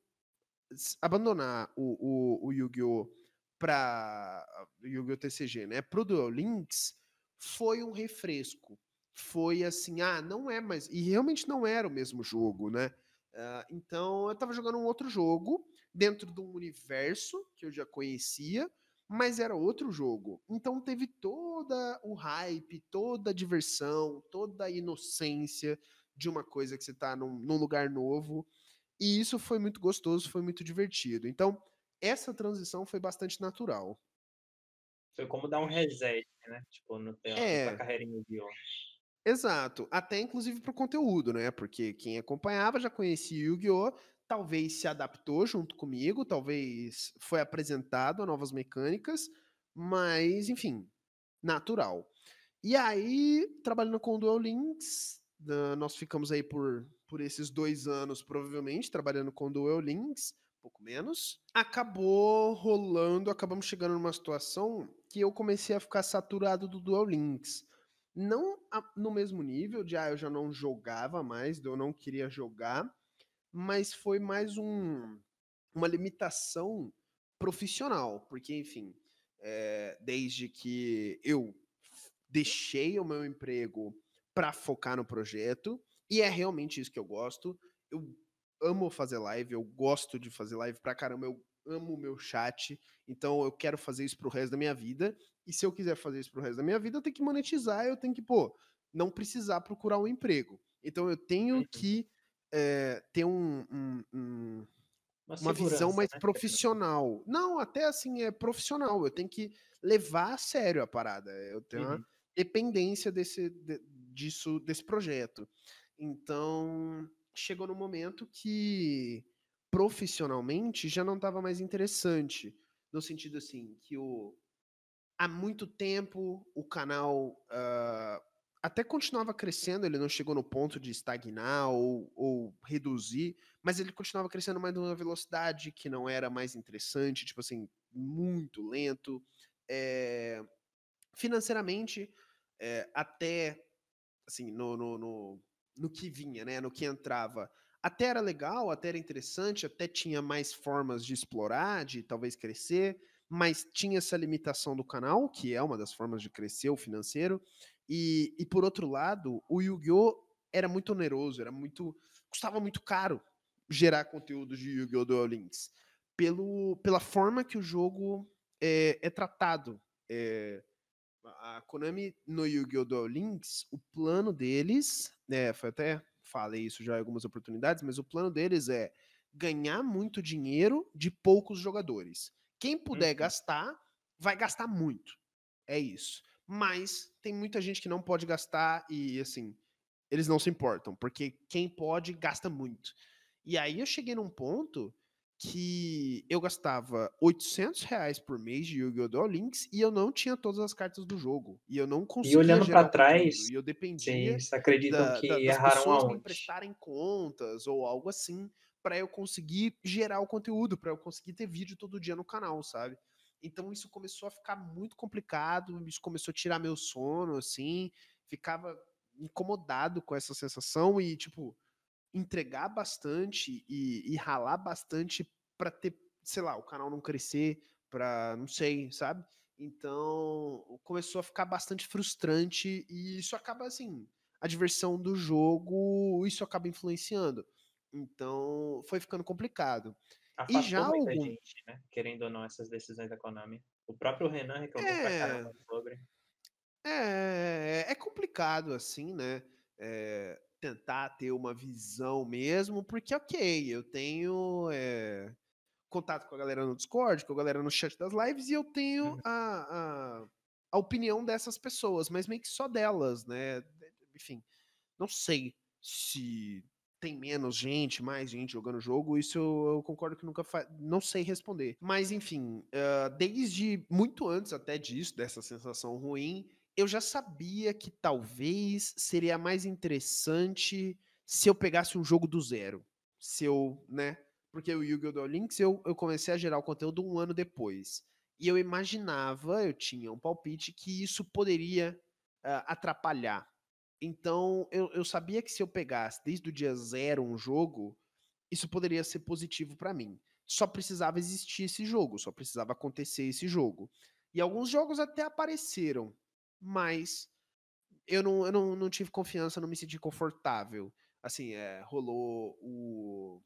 abandonar o, o, o Yu-Gi-Oh! para Yu-Gi-Oh! TCG, né? Pro Duel Links foi um refresco. Foi assim, ah, não é mais. E realmente não era o mesmo jogo, né? Ah, então eu tava jogando um outro jogo dentro de um universo que eu já conhecia, mas era outro jogo. Então teve toda o hype, toda a diversão, toda a inocência de uma coisa que você tá num, num lugar novo. E isso foi muito gostoso, foi muito divertido. Então, essa transição foi bastante natural.
Foi como dar um reset, né? Tipo, no teu,
É.
carreira em Yu-Gi-Oh!
Exato, até inclusive pro conteúdo, né? Porque quem acompanhava já conhecia Yu-Gi-Oh! Talvez se adaptou junto comigo, talvez foi apresentado a novas mecânicas, mas enfim, natural. E aí, trabalhando com o Duel Links, nós ficamos aí por, por esses dois anos, provavelmente, trabalhando com o Duel Links, pouco menos. Acabou rolando, acabamos chegando numa situação que eu comecei a ficar saturado do Duel Links. Não no mesmo nível de, ah, eu já não jogava mais, eu não queria jogar, mas foi mais um, uma limitação profissional, porque, enfim, é, desde que eu deixei o meu emprego para focar no projeto, e é realmente isso que eu gosto. Eu amo fazer live, eu gosto de fazer live pra caramba, eu amo o meu chat, então eu quero fazer isso pro resto da minha vida. E se eu quiser fazer isso pro resto da minha vida, eu tenho que monetizar, eu tenho que, pô, não precisar procurar um emprego. Então eu tenho
Uhum.
que é, ter um, um- um- uma visão
segurança,
mais
né?
profissional. Não, até assim, é profissional. Eu tenho que levar a sério a parada. Eu tenho uma
Uhum.
dependência desse, de- disso, desse projeto. Então, chegou no momento que profissionalmente já não estava mais interessante. No sentido assim, que o, há muito tempo o canal ah, até continuava crescendo, ele não chegou no ponto de estagnar ou, ou reduzir, mas ele continuava crescendo mais numa velocidade que não era mais interessante, tipo assim, muito lento. É, financeiramente, é, até assim, no, no, no, no que vinha, né? No que entrava. Até era legal, até era interessante, até tinha mais formas de explorar, de talvez crescer, mas tinha essa limitação do canal, que é uma das formas de crescer o financeiro. E, e por outro lado, o Yu-Gi-Oh! era muito oneroso, era muito. custava muito caro gerar conteúdo de Yu-Gi-Oh! Duel Links. Pelo, pela forma que o jogo é, é tratado. É, a Konami no Yu-Gi-Oh! Duel Links, o plano deles, né, foi até falei isso já em algumas oportunidades, mas o plano deles é ganhar muito dinheiro de poucos jogadores. Quem puder uhum. gastar, vai gastar muito. É isso. Mas tem muita gente que não pode gastar e, assim, eles não se importam, porque quem pode, gasta muito. E aí eu cheguei num ponto que eu gastava 800 reais por mês de Yu-Gi-Oh! Duel Links e eu não tinha todas as cartas do jogo. E eu não conseguia.
E olhando para trás,
e eu dependia.
Vocês acreditam da, que da, erraram pessoas aonde?
me emprestarem contas ou algo assim para eu conseguir gerar o conteúdo, para eu conseguir ter vídeo todo dia no canal, sabe? Então isso começou a ficar muito complicado, isso começou a tirar meu sono, assim, ficava incomodado com essa sensação e, tipo, entregar bastante e, e ralar bastante para ter, sei lá, o canal não crescer, para não sei, sabe? Então começou a ficar bastante frustrante e isso acaba assim, a diversão do jogo, isso acaba influenciando. Então foi ficando complicado.
Afastou e já muita algum... gente, né? Querendo ou não, essas decisões da Konami. O próprio Renan reclamou é... pra caramba sobre.
É, é complicado, assim, né? É, tentar ter uma visão mesmo, porque, ok, eu tenho é, contato com a galera no Discord, com a galera no chat das lives, e eu tenho uhum. a, a, a opinião dessas pessoas, mas meio que só delas, né? Enfim, não sei se tem menos gente, mais gente jogando o jogo, isso eu, eu concordo que nunca fa... não sei responder. Mas enfim, uh, desde muito antes até disso, dessa sensação ruim, eu já sabia que talvez seria mais interessante se eu pegasse um jogo do zero. Se eu, né? Porque o Yu-Gi-Oh! Duel Links eu, eu comecei a gerar o conteúdo um ano depois. E eu imaginava, eu tinha um palpite, que isso poderia uh, atrapalhar. Então eu, eu sabia que se eu pegasse desde o dia zero um jogo, isso poderia ser positivo para mim. Só precisava existir esse jogo, só precisava acontecer esse jogo. E alguns jogos até apareceram, mas eu não, eu não, não tive confiança, não me senti confortável. Assim, é, rolou o,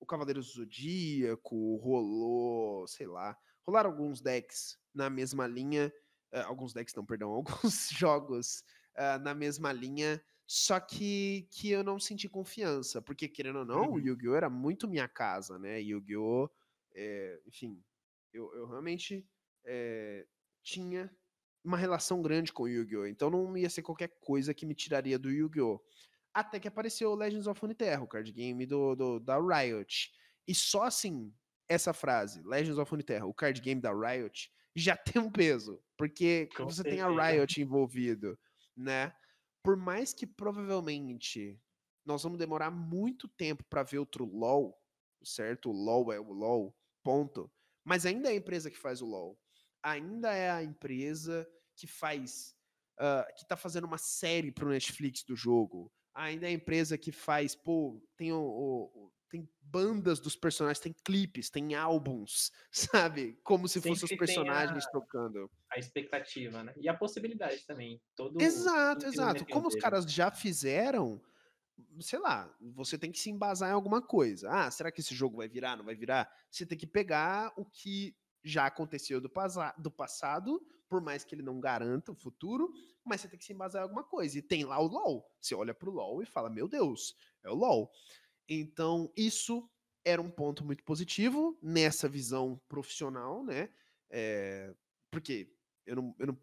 o Cavaleiro do Zodíaco, rolou, sei lá, rolaram alguns decks na mesma linha, uh, alguns decks não, perdão, [laughs] alguns jogos uh, na mesma linha, só que, que eu não senti confiança, porque querendo ou não, uhum. o Yu-Gi-Oh! era muito minha casa, né, Yu-Gi-Oh! É, enfim, eu, eu realmente é, tinha uma relação grande com o Yu-Gi-Oh! Então não ia ser qualquer coisa que me tiraria do Yu-Gi-Oh! Até que apareceu o Legends of Runeterra, o card game do, do, da Riot. E só assim, essa frase, Legends of Runeterra, o card game da Riot, já [laughs] tem um peso. Porque com você certeza. tem a Riot envolvido, né? Por mais que provavelmente nós vamos demorar muito tempo para ver outro LoL, certo? O LoL é o LoL, ponto. Mas ainda é a empresa que faz o LoL ainda é a empresa que faz, uh, que tá fazendo uma série pro Netflix do jogo. Ainda é a empresa que faz, pô, tem o, o tem bandas dos personagens, tem clipes, tem álbuns, [laughs] sabe? Como se fossem os personagens a, trocando.
A expectativa, né? E a possibilidade também. Todo,
exato, exato. Como os caras já fizeram, sei lá, você tem que se embasar em alguma coisa. Ah, será que esse jogo vai virar? Não vai virar? Você tem que pegar o que já aconteceu do, do passado, por mais que ele não garanta o futuro, mas você tem que se embasar em alguma coisa. E tem lá o LoL. Você olha pro LoL e fala, meu Deus, é o LoL. Então, isso era um ponto muito positivo nessa visão profissional, né? É, porque eu não, eu não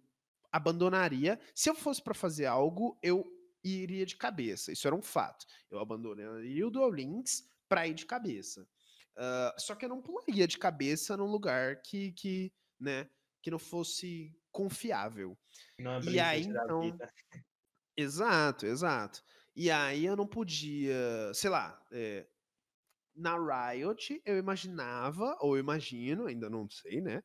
abandonaria. Se eu fosse para fazer algo, eu iria de cabeça. Isso era um fato. Eu abandonaria o Duel Links para ir de cabeça. Uh, só que eu não pularia de cabeça num lugar que, que, né, que não fosse confiável.
Não é
e aí, então. Exato, exato. E aí eu não podia, sei lá, é, na Riot eu imaginava, ou eu imagino, ainda não sei, né?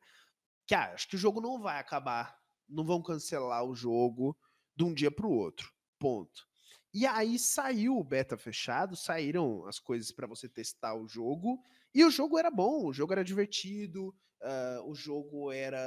Que ah, acho que o jogo não vai acabar. Não vão cancelar o jogo de um dia para o outro. Ponto. E aí saiu o beta fechado, saíram as coisas para você testar o jogo, e o jogo era bom, o jogo era divertido, uh, o jogo era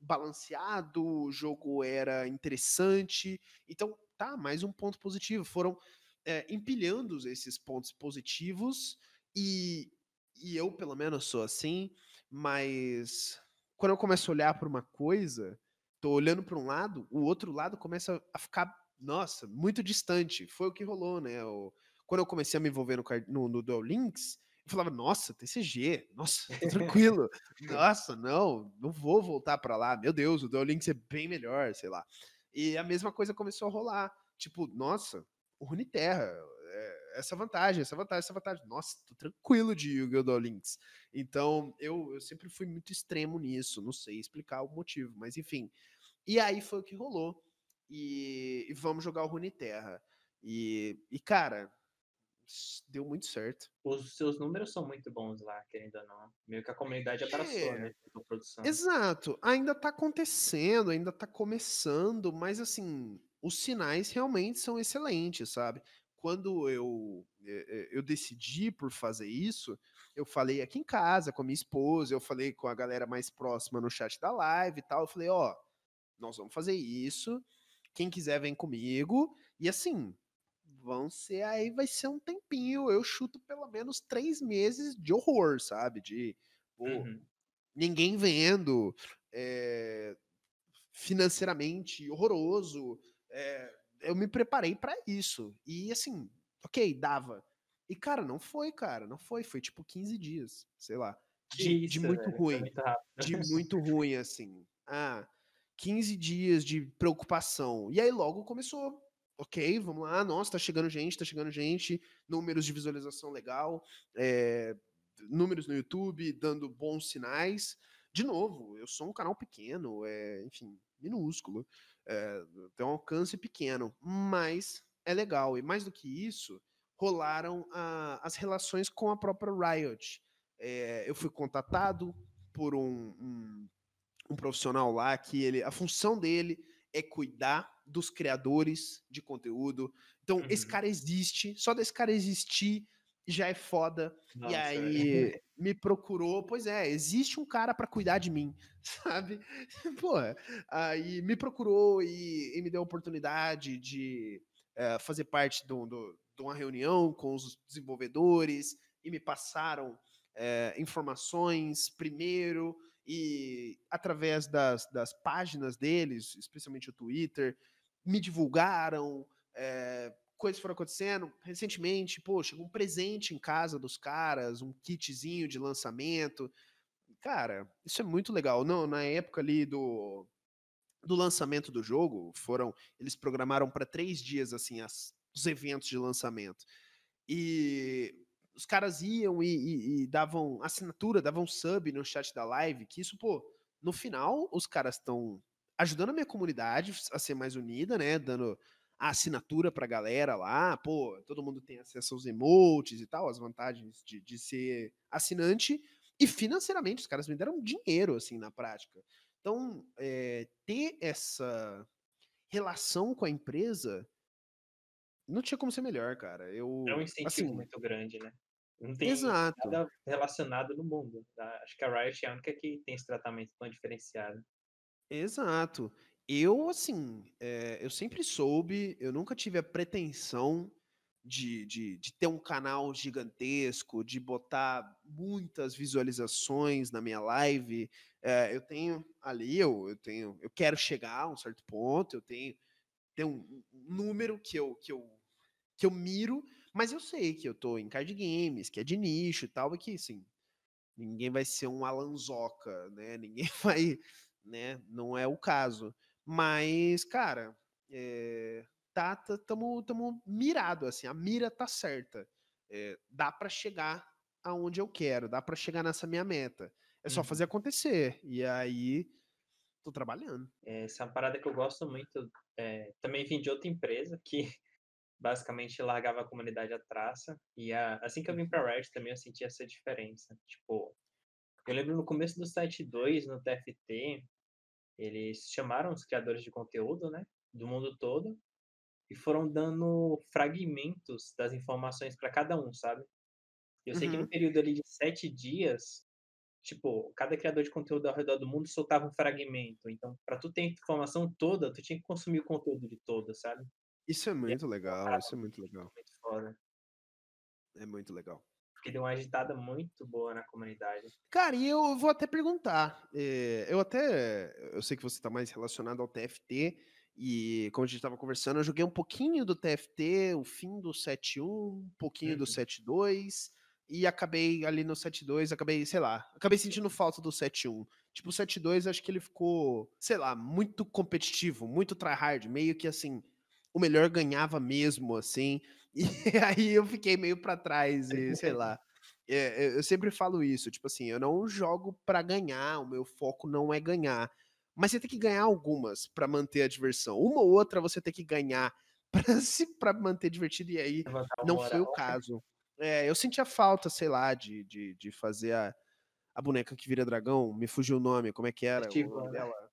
balanceado, o jogo era interessante. Então, tá, mais um ponto positivo. Foram é, empilhando esses pontos positivos, e, e eu, pelo menos, sou assim, mas quando eu começo a olhar para uma coisa, tô olhando para um lado, o outro lado começa a ficar, nossa, muito distante. Foi o que rolou, né? O, quando eu comecei a me envolver no, no, no Duel Links, eu falava, nossa, TCG, nossa, [laughs] tranquilo. nossa, não, não vou voltar para lá. Meu Deus, o Duel Links é bem melhor, sei lá. E a mesma coisa começou a rolar. Tipo, nossa, o Runeterra, é, essa vantagem, essa vantagem, essa vantagem. Nossa, tô tranquilo de Yu-Gi-Oh! Então, eu, eu sempre fui muito extremo nisso, não sei explicar o motivo, mas enfim. E aí foi o que rolou. E, e vamos jogar o Runeterra. E, e, cara, deu muito certo.
Os seus números são muito bons lá, querendo ou não. Meio que a comunidade abraçou, é, né? A produção.
Exato. Ainda tá acontecendo, ainda tá começando, mas assim, os sinais realmente são excelentes, sabe? Quando eu, eh, eu decidi por fazer isso, eu falei aqui em casa com a minha esposa, eu falei com a galera mais próxima no chat da live e tal. Eu falei, ó, nós vamos fazer isso. Quem quiser vem comigo. E assim, vão ser aí, vai ser um tempinho. Eu chuto pelo menos três meses de horror, sabe? De pô, uhum. ninguém vendo, é, financeiramente horroroso. É, eu me preparei para isso. E assim, ok, dava. E, cara, não foi, cara, não foi. Foi tipo 15 dias, sei lá. De, de muito velho, ruim. Muito de [laughs] muito ruim, assim. Ah, 15 dias de preocupação. E aí logo começou ok, vamos lá, nossa, tá chegando gente, tá chegando gente, números de visualização legal, é, números no YouTube dando bons sinais. De novo, eu sou um canal pequeno, é, enfim, minúsculo, é, tem um alcance pequeno, mas é legal. E mais do que isso, rolaram a, as relações com a própria Riot. É, eu fui contatado por um, um, um profissional lá que ele, a função dele é cuidar dos criadores de conteúdo. Então, uhum. esse cara existe, só desse cara existir já é foda. Nossa, e aí é. [laughs] me procurou, pois é, existe um cara para cuidar de mim, [laughs] sabe? Pô, aí me procurou e, e me deu a oportunidade de é, fazer parte de, do, de uma reunião com os desenvolvedores e me passaram é, informações primeiro e através das, das páginas deles, especialmente o Twitter, me divulgaram, é, coisas foram acontecendo. Recentemente, pô, chegou um presente em casa dos caras, um kitzinho de lançamento. Cara, isso é muito legal. Não, na época ali do, do lançamento do jogo, foram. Eles programaram para três dias assim as, os eventos de lançamento. E os caras iam e, e, e, davam assinatura, davam sub no chat da live, que isso, pô, no final, os caras estão ajudando a minha comunidade a ser mais unida, né? Dando a assinatura pra galera lá, pô, todo mundo tem acesso aos emotes e tal, as vantagens de, de ser assinante, e financeiramente os caras me deram dinheiro, assim, na prática. Então, é, ter essa relação com a empresa não tinha como ser melhor, cara. Eu,
é um incentivo assim, muito grande, né? Não tem Exato. nada relacionado no mundo. Tá? Acho que a Riot é a única que tem esse tratamento tão diferenciado.
Exato. Eu, assim, é, eu sempre soube, eu nunca tive a pretensão de, de, de, ter um canal gigantesco, de botar muitas visualizações na minha live. É, eu tenho ali, eu, eu tenho, eu quero chegar a um certo ponto, eu tenho, tenho um, número que eu, que, eu, que eu miro, mas eu sei que eu tô em card games, que é de nicho e tal, e que, assim, ninguém vai ser um Alanzoca, né? [laughs] Ninguém vai né? Não é o caso. Mas, cara, é, tá, tá, tamo, tamo mirado, assim, a mira tá certa. É, dá para chegar aonde eu quero, dá para chegar nessa minha meta. É só uhum. fazer acontecer. E aí, tô trabalhando.
Essa é uma parada que eu gosto muito. É, também vim de outra empresa que basicamente largava a comunidade atrás. E a, assim que eu vim pra uhum. Red também eu senti essa diferença. Tipo, eu lembro no começo do site 2, no TFT, eles chamaram os criadores de conteúdo, né, do mundo todo, e foram dando fragmentos das informações para cada um, sabe? Eu sei uhum. que no uhum. período ali de sete dias, tipo, cada criador de conteúdo ao redor do mundo soltava um fragmento. Então, para tu ter a informação toda, tu tinha que consumir o conteúdo de todo, sabe?
Isso é muito legal, isso é muito legal.
Muito foda.
É muito legal.
Porque deu uma agitada muito boa na comunidade.
Cara, e eu vou até perguntar. É, eu até. Eu sei que você está mais relacionado ao TFT. E como a gente estava conversando, eu joguei um pouquinho do TFT, o fim do 7.1, um pouquinho uhum. do 7.2 e acabei ali no 7.2, acabei, sei lá, acabei sentindo falta do 7.1. Tipo, o 7.2 acho que ele ficou, sei lá, muito competitivo, muito tryhard, meio que assim, o melhor ganhava mesmo, assim, [laughs] e aí eu fiquei meio para trás, e sei lá. É, eu sempre falo isso, tipo assim, eu não jogo para ganhar, o meu foco não é ganhar. Mas você tem que ganhar algumas para manter a diversão. Uma ou outra você tem que ganhar [laughs] para manter divertido, e aí não foi o caso. É, eu sentia falta, sei lá, de, de, de fazer a, a boneca que vira dragão. Me fugiu o nome, como é que era? O nome dela?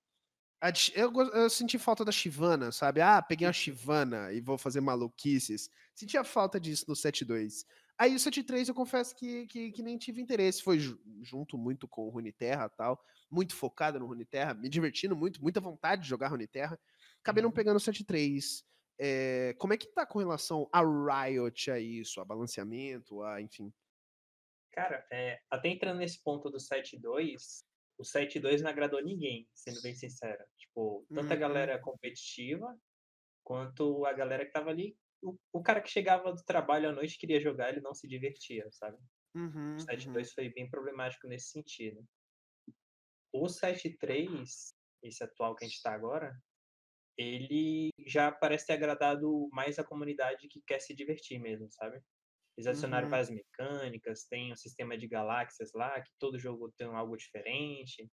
Eu, eu, senti falta da Chivana, sabe? Ah, peguei uma Chivana e vou fazer maluquices. Sentia falta disso no 7.2. Aí o 7.3 eu confesso que, que, que, nem tive interesse. Foi junto muito com o Runeterra e tal. Muito focado no Runeterra, me divertindo muito, muita vontade de jogar Runeterra. Acabei não uhum. pegando o 7.3. É, como é que tá com relação a Riot a isso, a balanceamento, a enfim?
Cara, é, até entrando nesse ponto do 7.2, o 7.2 não agradou ninguém, sendo bem sincero. Tipo, tanto uhum. a galera competitiva, quanto a galera que tava ali. O, o, cara que chegava do trabalho à noite queria jogar, ele não se divertia, sabe? Uhum, o 7.2 uhum. foi bem problemático nesse sentido. O 7.3, esse atual que a gente tá agora, ele já parece ter agradado mais a comunidade que quer se divertir mesmo, sabe? Eles adicionaram uhum. várias mecânicas, tem um sistema de galáxias lá, que todo jogo tem algo diferente.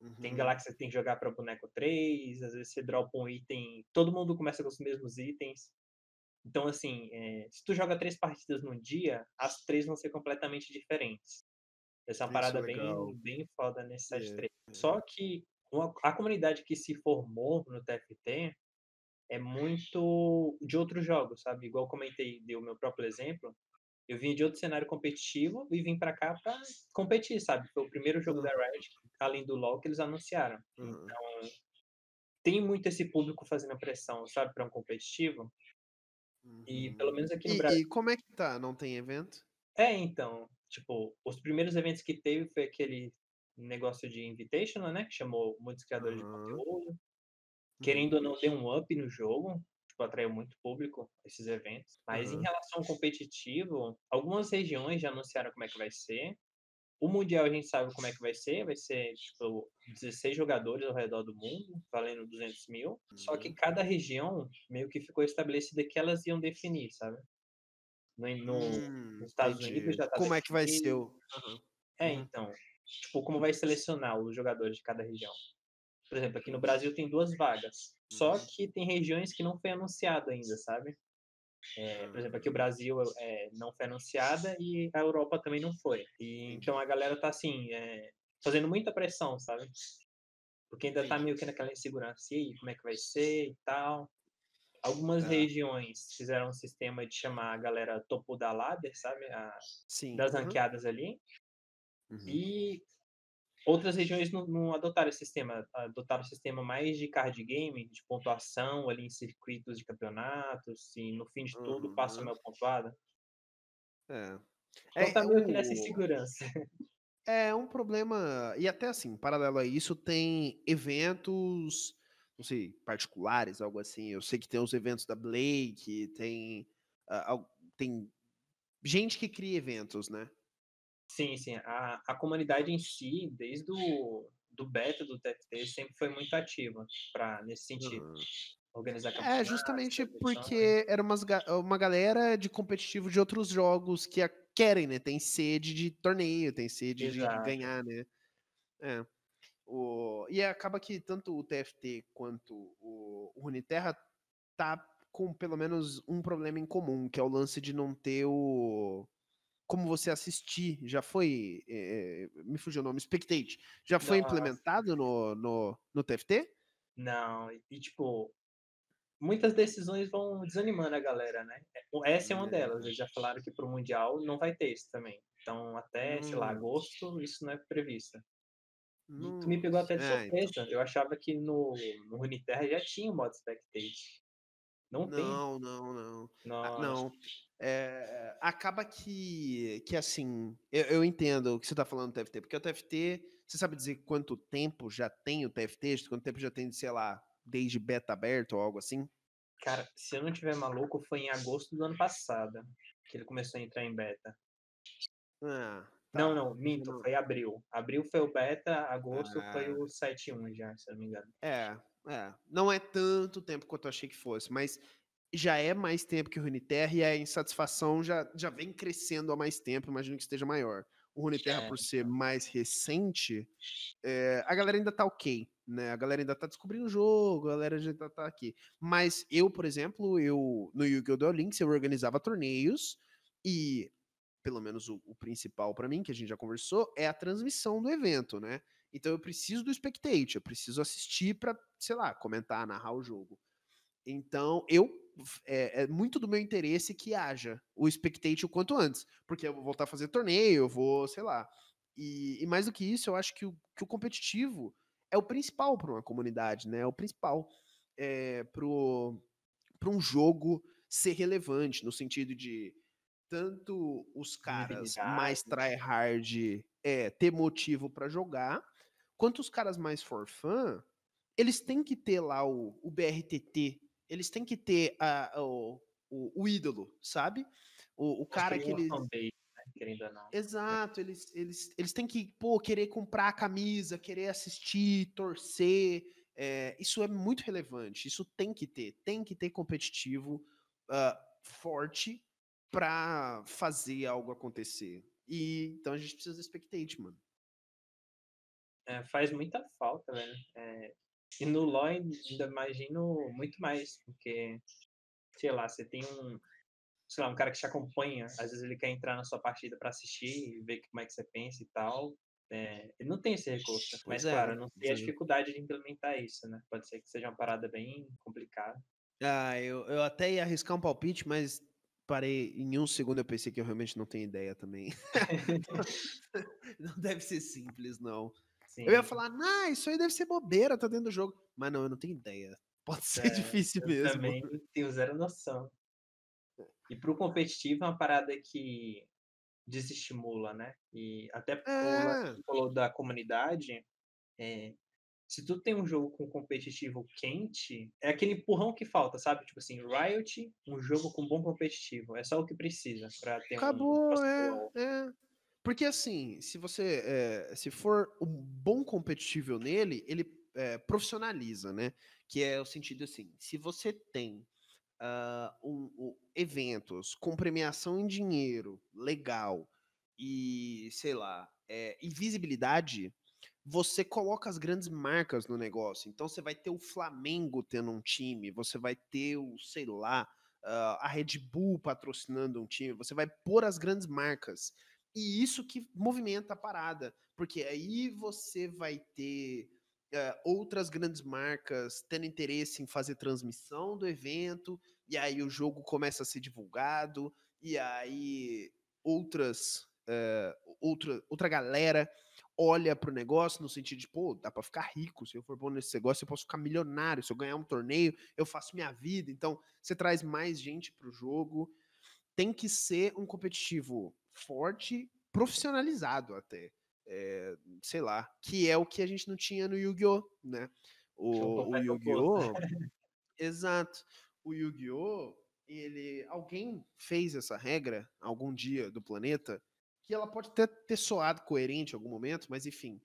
Uhum. Tem galáxias que tem que jogar para boneco 3, às vezes você dropa um item, todo mundo começa com os mesmos itens. Então, assim, é, se tu joga três partidas num dia, as três vão ser completamente diferentes. Essa é uma parada é bem, bem foda nesse 7.3. É, é. Só que a comunidade que se formou no TFT é muito de outros jogos, sabe? Igual comentei, dei o meu próprio exemplo. Eu vim de outro cenário competitivo e vim para cá para competir, sabe? Foi o primeiro jogo uhum. da Riot, além do LoL, que eles anunciaram. Uhum. Então, tem muito esse público fazendo pressão, sabe, para um competitivo. Uhum. E pelo menos aqui no
e,
Brasil.
E como é que tá? Não tem evento?
É, então. Tipo, os primeiros eventos que teve foi aquele negócio de invitational, né? Que chamou muitos criadores uhum. de conteúdo. Querendo ou não, deu um up no jogo. Tipo, atraiu muito público esses eventos. Mas uhum. em relação ao competitivo, algumas regiões já anunciaram como é que vai ser. O Mundial a gente sabe como é que vai ser. Vai ser, tipo, 16 jogadores ao redor do mundo, valendo 200 mil. Uhum. Só que uhum. cada região meio que ficou estabelecida que elas iam definir, sabe? No, no hum, nos Estados entendi. Unidos já tá
Como definido. é que vai ser o...
Uhum. É, então tipo, como vai selecionar os jogadores de cada região. Por exemplo, aqui no Brasil tem duas vagas, só uhum. que tem regiões que não foi anunciado ainda, sabe? É, por exemplo, aqui o Brasil é, não foi anunciada e a Europa também não foi. E, então a galera tá assim, é, fazendo muita pressão, sabe? Porque ainda tá meio que naquela insegurança, e aí, como é que vai ser e tal. Algumas é. regiões fizeram um sistema de chamar a galera topo da ladder, sabe? A, Sim. Das uhum. ranqueadas ali. Uhum. E outras regiões não, não, adotaram esse sistema, adotaram o sistema mais de card game, de pontuação ali em circuitos de campeonatos, e no fim de tudo uhum. passa o meu pontuado.
É.
Então é, tá meio que nessa insegurança.
É um problema, e até assim, paralelo a isso, tem eventos, não sei, particulares, algo assim. Eu sei que tem os eventos da Blake, tem, uh, tem gente que cria eventos, né?
Sim, sim. A, a comunidade em si, desde o do beta do TFT, sempre foi muito ativa pra, nesse sentido. Uhum. Organizar
É, justamente porque era umas, uma galera de competitivo de outros jogos que a, querem, né? Tem sede de torneio, tem sede Exato. de ganhar, né? É. O, e acaba que tanto o TFT quanto o, o Runeterra tá com pelo menos um problema em comum, que é o lance de não ter o como você assistir, já foi, é, me fugiu o nome, Spectate, já foi Nossa. implementado no, no, no TFT?
Não, e tipo, muitas decisões vão desanimando a galera, né? É, essa é uma delas, eles já falaram que pro Mundial não vai ter isso também. Então, até, hum. sei lá, agosto, isso não é previsto. Hum. Tu me pegou até de é, surpresa. Então. Eu achava que no, no Runeterra já tinha o modo Spectate. Não, tem?
Não, não, não. Ah, não. É, acaba que, que assim, eu, eu entendo o que você tá falando do TFT, porque o TFT, você sabe dizer quanto tempo já tem o TFT? Quanto tempo já tem, sei lá, desde beta aberto ou algo assim?
Cara, se eu não tiver maluco, foi em agosto do ano passado que ele começou a entrar em beta.
Ah,
Não,
tá.
não, minto,
Não.
foi abril. Abril foi o beta, agosto foi
Ah.
o 7.1 já, se eu não me engano.
É, é. Não é tanto tempo quanto eu achei que fosse, mas já é mais tempo que o Runeterra e a insatisfação já, já vem crescendo há mais tempo, imagino que esteja maior. O Runeterra,
É,
por ser mais recente, é, a galera ainda tá ok, né? A galera ainda tá descobrindo o jogo, a galera já tá, tá aqui. Mas eu, por exemplo, eu no Yu-Gi-Oh! Duel Links, eu organizava torneios e, pelo menos o, o principal pra mim, que a gente já conversou, é a transmissão do evento, né? Então eu preciso do spectate, eu preciso assistir pra, sei lá, comentar, narrar o jogo. Então, eu é, é muito do meu interesse que haja o spectate o quanto antes, porque eu vou voltar a fazer torneio, eu vou, sei lá. E, e mais do que isso, eu acho que o, que o competitivo é o principal para uma comunidade, né? É o principal é, para um jogo ser relevante, no sentido de tanto os caras mais tryhard é, ter motivo para jogar, quanto os caras mais for fun, eles têm que ter lá o, o BRTT, eles têm que ter a, o, o, o ídolo, sabe? O, o cara que
Construir
ele.
uma fanbase, né, querendo ou não.
Exato, eles, eles, eles têm que, pô, querer comprar a camisa, querer assistir, torcer. é, isso é muito relevante. Isso tem que ter. Tem que ter competitivo ah, forte pra fazer algo acontecer. E então a gente precisa do spectate, mano.
É, faz muita falta, velho. É, e no LoL ainda imagino muito mais, porque, sei lá, você tem um, sei lá, um cara que te acompanha, às vezes ele quer entrar na sua partida pra assistir e ver como é que você pensa e tal. É, ele não tem esse recurso,
Pois
mas
é,
claro, não sei a dificuldade de implementar isso, né? Pode ser que seja uma parada bem complicada.
Ah, eu, eu até ia arriscar um palpite, mas parei em um segundo eu pensei que eu realmente não tenho ideia também. [laughs] [laughs] não deve ser simples, não.
Sim,
Eu ia falar, nah, isso aí deve ser bobeira, tá dentro do jogo. Mas não, eu não tenho ideia. [laughs] Pode ser
É,
difícil
eu
mesmo.
também tenho zero noção. E pro competitivo é uma parada que desestimula, né? E até
É,
falou da comunidade, é, se tu tem um jogo com competitivo quente, é aquele empurrão que falta, sabe? Tipo assim, Riot, um jogo com bom competitivo. É só o que precisa pra ter um
acabou, é, é. Porque assim, se você, é, se for um bom competitivo nele, ele é, profissionaliza, né? Que é o sentido assim, se você tem ah, um- um- eventos com premiação em dinheiro legal e, sei lá, é, e visibilidade, você coloca as grandes marcas no negócio. Então você vai ter o Flamengo tendo um time, você vai ter o, sei lá, ah, a Red Bull patrocinando um time, você vai pôr as grandes marcas. E isso que movimenta a parada, porque aí você vai ter eh, outras grandes marcas tendo interesse em fazer transmissão do evento, e aí o jogo começa a ser divulgado, e aí outras eh, outra, outra galera olha pro negócio no sentido de, pô, dá pra ficar rico, se eu for bom nesse negócio, eu posso ficar milionário, se eu ganhar um torneio, eu faço minha vida. Então, você traz mais gente pro jogo. Tem que ser um competitivo forte, profissionalizado até. É, sei lá, que é o que a gente não tinha no Yu-Gi-Oh, né? O, o Yu-Gi-Oh! [laughs] Exato. O Yu-Gi-Oh! Ele, alguém fez essa regra algum dia do planeta que ela pode até ter soado coerente em algum momento, mas enfim.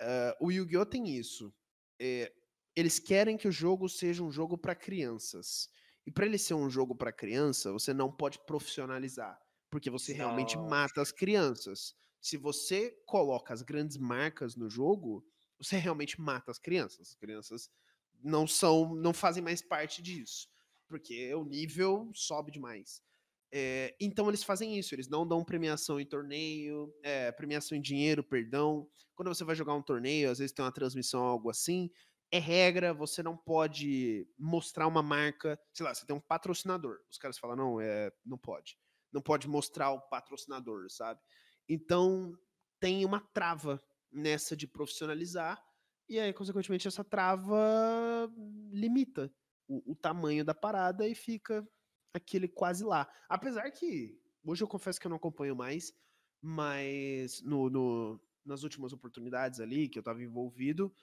ah, o Yu-Gi-Oh! tem isso. É, eles querem que o jogo seja um jogo para crianças. E para ele ser um jogo para criança, você não pode profissionalizar, porque você realmente
Nossa.
mata as crianças. Se você coloca as grandes marcas no jogo, você realmente mata as crianças. As crianças não são, não fazem mais parte disso, porque o nível sobe demais. É, então eles fazem isso, eles não dão premiação em torneio, é, premiação em dinheiro, perdão. Quando você vai jogar um torneio, às vezes tem uma transmissão, algo assim, é regra, você não pode mostrar uma marca, sei lá, você tem um patrocinador. Os caras falam, não, é, não pode. Não pode mostrar o patrocinador, sabe? Então tem uma trava nessa de profissionalizar, e aí, consequentemente, essa trava limita o, o tamanho da parada e fica aquele quase lá. Apesar que, hoje eu confesso que eu não acompanho mais, mas no, no, nas últimas oportunidades ali que eu estava envolvido,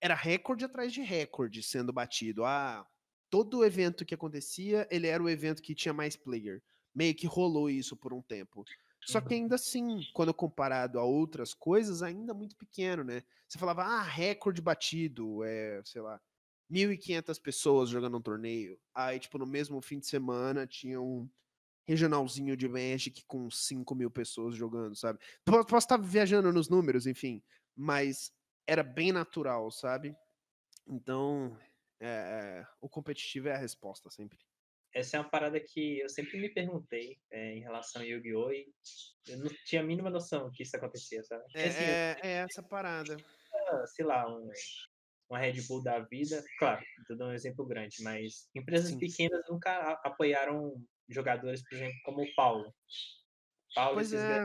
era recorde atrás de recorde sendo batido. Ah, todo evento que acontecia, ele era o evento que tinha mais player. Meio que rolou isso por um tempo. Só que ainda assim, quando comparado a outras coisas, ainda muito pequeno, né? Você falava, ah, recorde batido, é, sei lá, 1.500 pessoas jogando um torneio. Aí, tipo, no mesmo fim de semana tinha um regionalzinho de Magic com 5 mil pessoas jogando, sabe? Posso estar viajando nos números, enfim, mas era bem natural, sabe? Então, é, o competitivo é a resposta sempre.
Essa é uma parada que eu sempre me perguntei é, em relação ao Yu-Gi-Oh! e eu não tinha a mínima noção que isso acontecia, sabe?
É, assim, é, é essa parada.
Sei lá, um, uma Red Bull da vida, claro, estou dando um exemplo grande, mas empresas Sim. pequenas nunca apoiaram jogadores, por exemplo, como o Paulo. Paulo
pois é.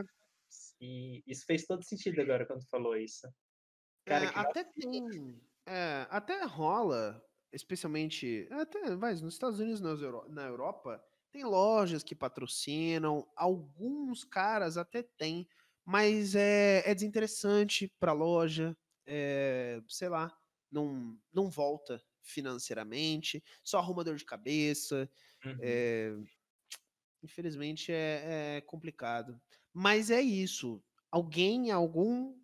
E isso fez todo sentido agora quando falou isso.
Cara, é, até tem. É, até rola, especialmente. Até, vai, nos Estados Unidos, na Europa, tem lojas que patrocinam, alguns caras até tem, mas é, é desinteressante para a loja, é, sei lá não, não volta financeiramente, só arruma dor de cabeça. Uhum. É, infelizmente é, é, complicado. Mas é isso. Alguém, algum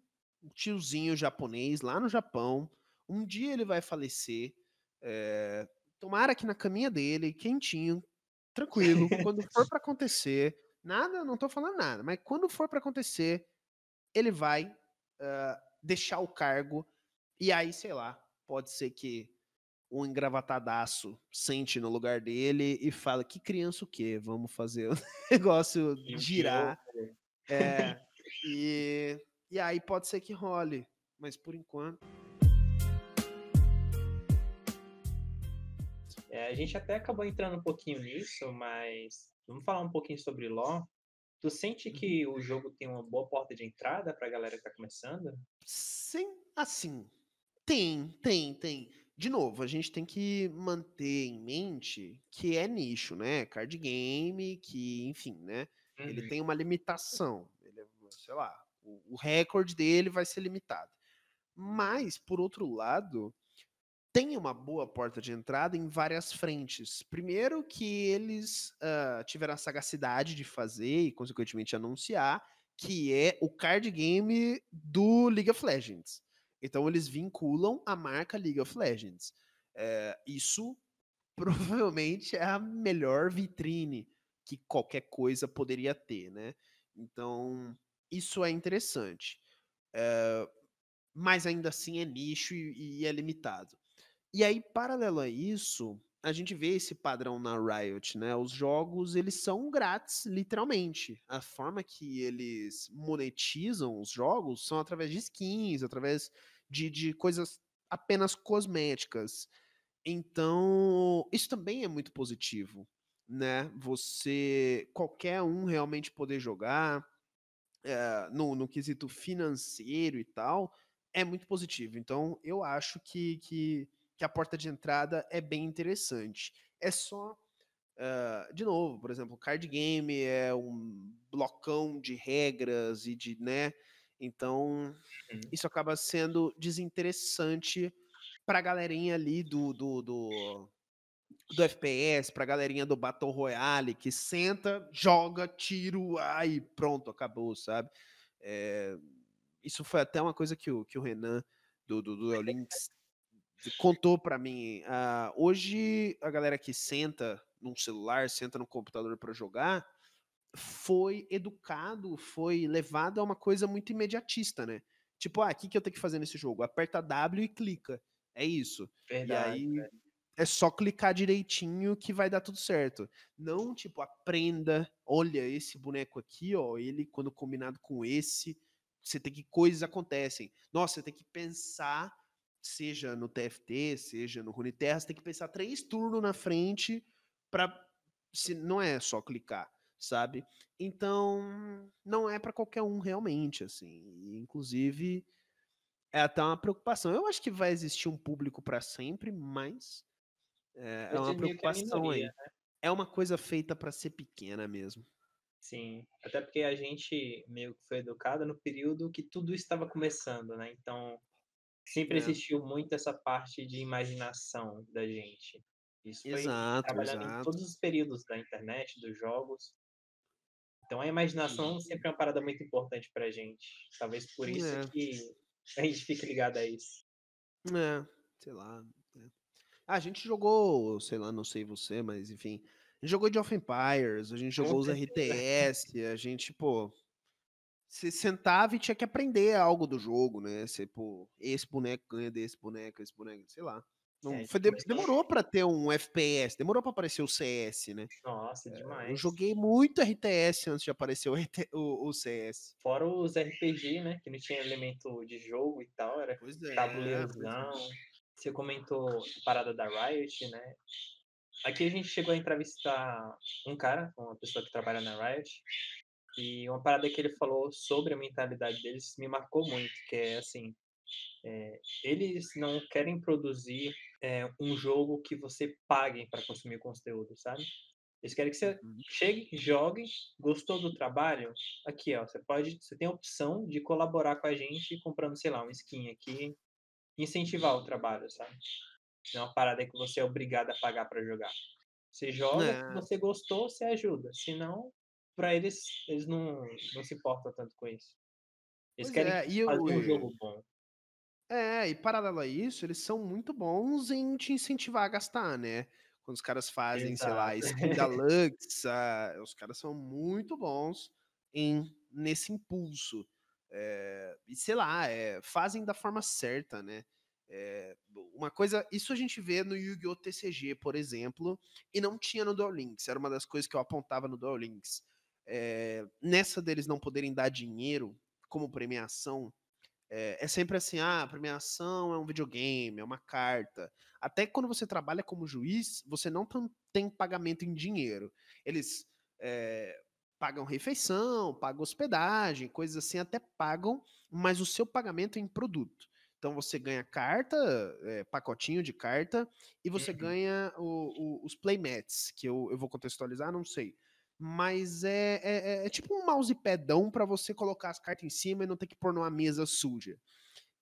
tiozinho japonês lá no Japão, um dia ele vai falecer. É, tomara que na caminha dele, quentinho, tranquilo, quando for para acontecer, nada, não tô falando nada, mas quando for para acontecer, ele vai uh, deixar o cargo e aí, sei lá, pode ser que um engravatadaço sente no lugar dele e fala: que criança o quê? Vamos fazer o [laughs] negócio girar. É, e, e aí pode ser que role, mas por enquanto.
É, a gente até acabou entrando um pouquinho nisso, mas vamos falar um pouquinho sobre LoL. Tu sente que uhum. o jogo tem uma boa porta de entrada para a galera que tá começando?
Sim, assim, tem, tem, tem. De novo, a gente tem que manter em mente que é nicho, né? Card game, que, enfim, né? Uhum. Ele tem uma limitação. Ele, é, sei lá, o, o recorde dele vai ser limitado. Mas, por outro lado, tem uma boa porta de entrada em várias frentes. Primeiro, que eles uh, tiveram a sagacidade de fazer e, consequentemente, anunciar que é o card game do League of Legends. Então eles vinculam a marca League of Legends. É, isso [laughs] provavelmente é a melhor vitrine que qualquer coisa poderia ter, né? Então isso é interessante. É, mas ainda assim é nicho e, e é limitado. E aí, paralelo a isso, a gente vê esse padrão na Riot, né? Os jogos, eles são grátis, literalmente. A forma que eles monetizam os jogos são através de skins, através de, de coisas apenas cosméticas. Então, isso também é muito positivo, né? Você, qualquer um realmente poder jogar é, no, no quesito financeiro e tal, é muito positivo. Então, eu acho que, que, que a porta de entrada é bem interessante. É só Uh, de novo, por exemplo, card game é um blocão de regras e de, né, então, uhum. isso acaba sendo desinteressante pra galerinha ali do, do, do, do FPS, pra galerinha do Battle Royale, que senta, joga, tiro, aí pronto, acabou, sabe? É, isso foi até uma coisa que o, que o Renan do, do, do Links contou para mim. Uh, hoje, a galera que senta num celular, senta no computador para jogar, foi educado, foi levado a uma coisa muito imediatista, né? Tipo, ah, o que, que eu tenho que fazer nesse jogo? Aperta W e clica. É isso. Verdade, e aí é só clicar direitinho que vai dar tudo certo. Não, tipo, aprenda, olha esse boneco aqui, ó, ele quando combinado com esse, você tem que coisas acontecem. Nossa, você tem que pensar, seja no TFT, seja no Runeterra, você tem que pensar três turnos na frente para se não é só clicar sabe? Então, não é para qualquer um realmente, assim. Inclusive, é até uma preocupação. Eu acho que vai existir um público para sempre, mas É, é uma preocupação minoria, aí. Né? É uma coisa feita para ser pequena mesmo.
Sim, até porque a gente meio que foi educado no período que tudo estava começando, né? Então, sempre é. existiu muito essa parte de imaginação da gente. Isso foi exato, trabalhando exato. em todos os períodos da internet, dos jogos. Então a imaginação sempre é uma parada muito importante pra gente. Talvez por isso é. que a gente fique ligado a isso.
É, sei lá. É. Ah, a gente jogou, sei lá, não sei você, mas enfim. A gente jogou de of Empires, a gente jogou os RTS, a gente, pô. Você sentava e tinha que aprender algo do jogo, né? Você, pô, esse boneco ganha desse boneco, esse boneco, sei lá. Não, é, foi, demorou para ter um FPS, demorou para aparecer o CS, né?
Nossa, demais.
Eu joguei muito RTS antes de aparecer o, o, o, CS.
Fora os RPG, né? Que não tinha elemento de jogo e tal, era pois é, tabuleirzão. É. Você comentou a parada da Riot, né? Aqui a gente chegou a entrevistar um cara, uma pessoa que trabalha na Riot, e uma parada que ele falou sobre a mentalidade deles me marcou muito, que é assim, é, eles não querem produzir é, um jogo que você pague para consumir conteúdo, sabe? Eles querem que você uhum. chegue, jogue, gostou do trabalho, aqui ó, você pode, você tem a opção de colaborar com a gente comprando, sei lá, um skin aqui, incentivar o trabalho, sabe? Não é uma parada que você é obrigado a pagar para jogar. Você joga, se é. você gostou, você ajuda. Senão, para eles, eles não, não se importam tanto com isso. Eles pois querem é, fazer eu, um jogo bom.
É, e paralelo a isso, eles são muito bons em te incentivar a gastar, né? Quando os caras fazem, Exato. sei lá, skin da [laughs] Lux, uh, os caras são muito bons em nesse impulso. É, e sei lá, é, fazem da forma certa, né? É, uma coisa, isso a gente vê no Yu-Gi-Oh! TCG, por exemplo, e não tinha no Duel Links, era uma das coisas que eu apontava no Duel Links. É, nessa deles não poderem dar dinheiro como premiação, é, é, sempre assim, ah, a premiação é um videogame, é uma carta. Até quando você trabalha como juiz, você não tem pagamento em dinheiro. Eles é, pagam refeição, pagam hospedagem, coisas assim, até pagam, mas o seu pagamento é em produto. Então você ganha carta, é, pacotinho de carta, e você uhum. ganha o, o, os playmats, que eu, eu vou contextualizar, não sei mas é, é, é, é tipo um mousepadão para você colocar as cartas em cima e não ter que pôr numa mesa suja.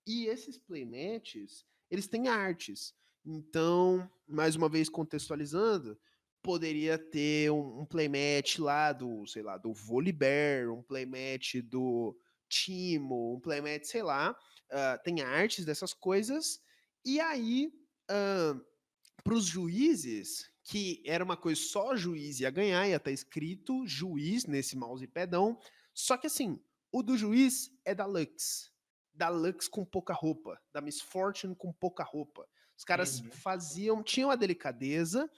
E esses playmats, eles têm artes. Então, mais uma vez contextualizando, poderia ter um, um lá do, sei lá, do Volibear, um playmat do Timo, um playmat, sei lá, uh, tem artes dessas coisas, e aí, uh, para os juízes, que era uma coisa só juiz ia ganhar, ia estar tá escrito juiz nesse mouse pedão. Só que assim, o do juiz é da Lux. Da Lux com pouca roupa, da Miss Fortune com pouca roupa. Os caras uhum. faziam, tinham a delicadeza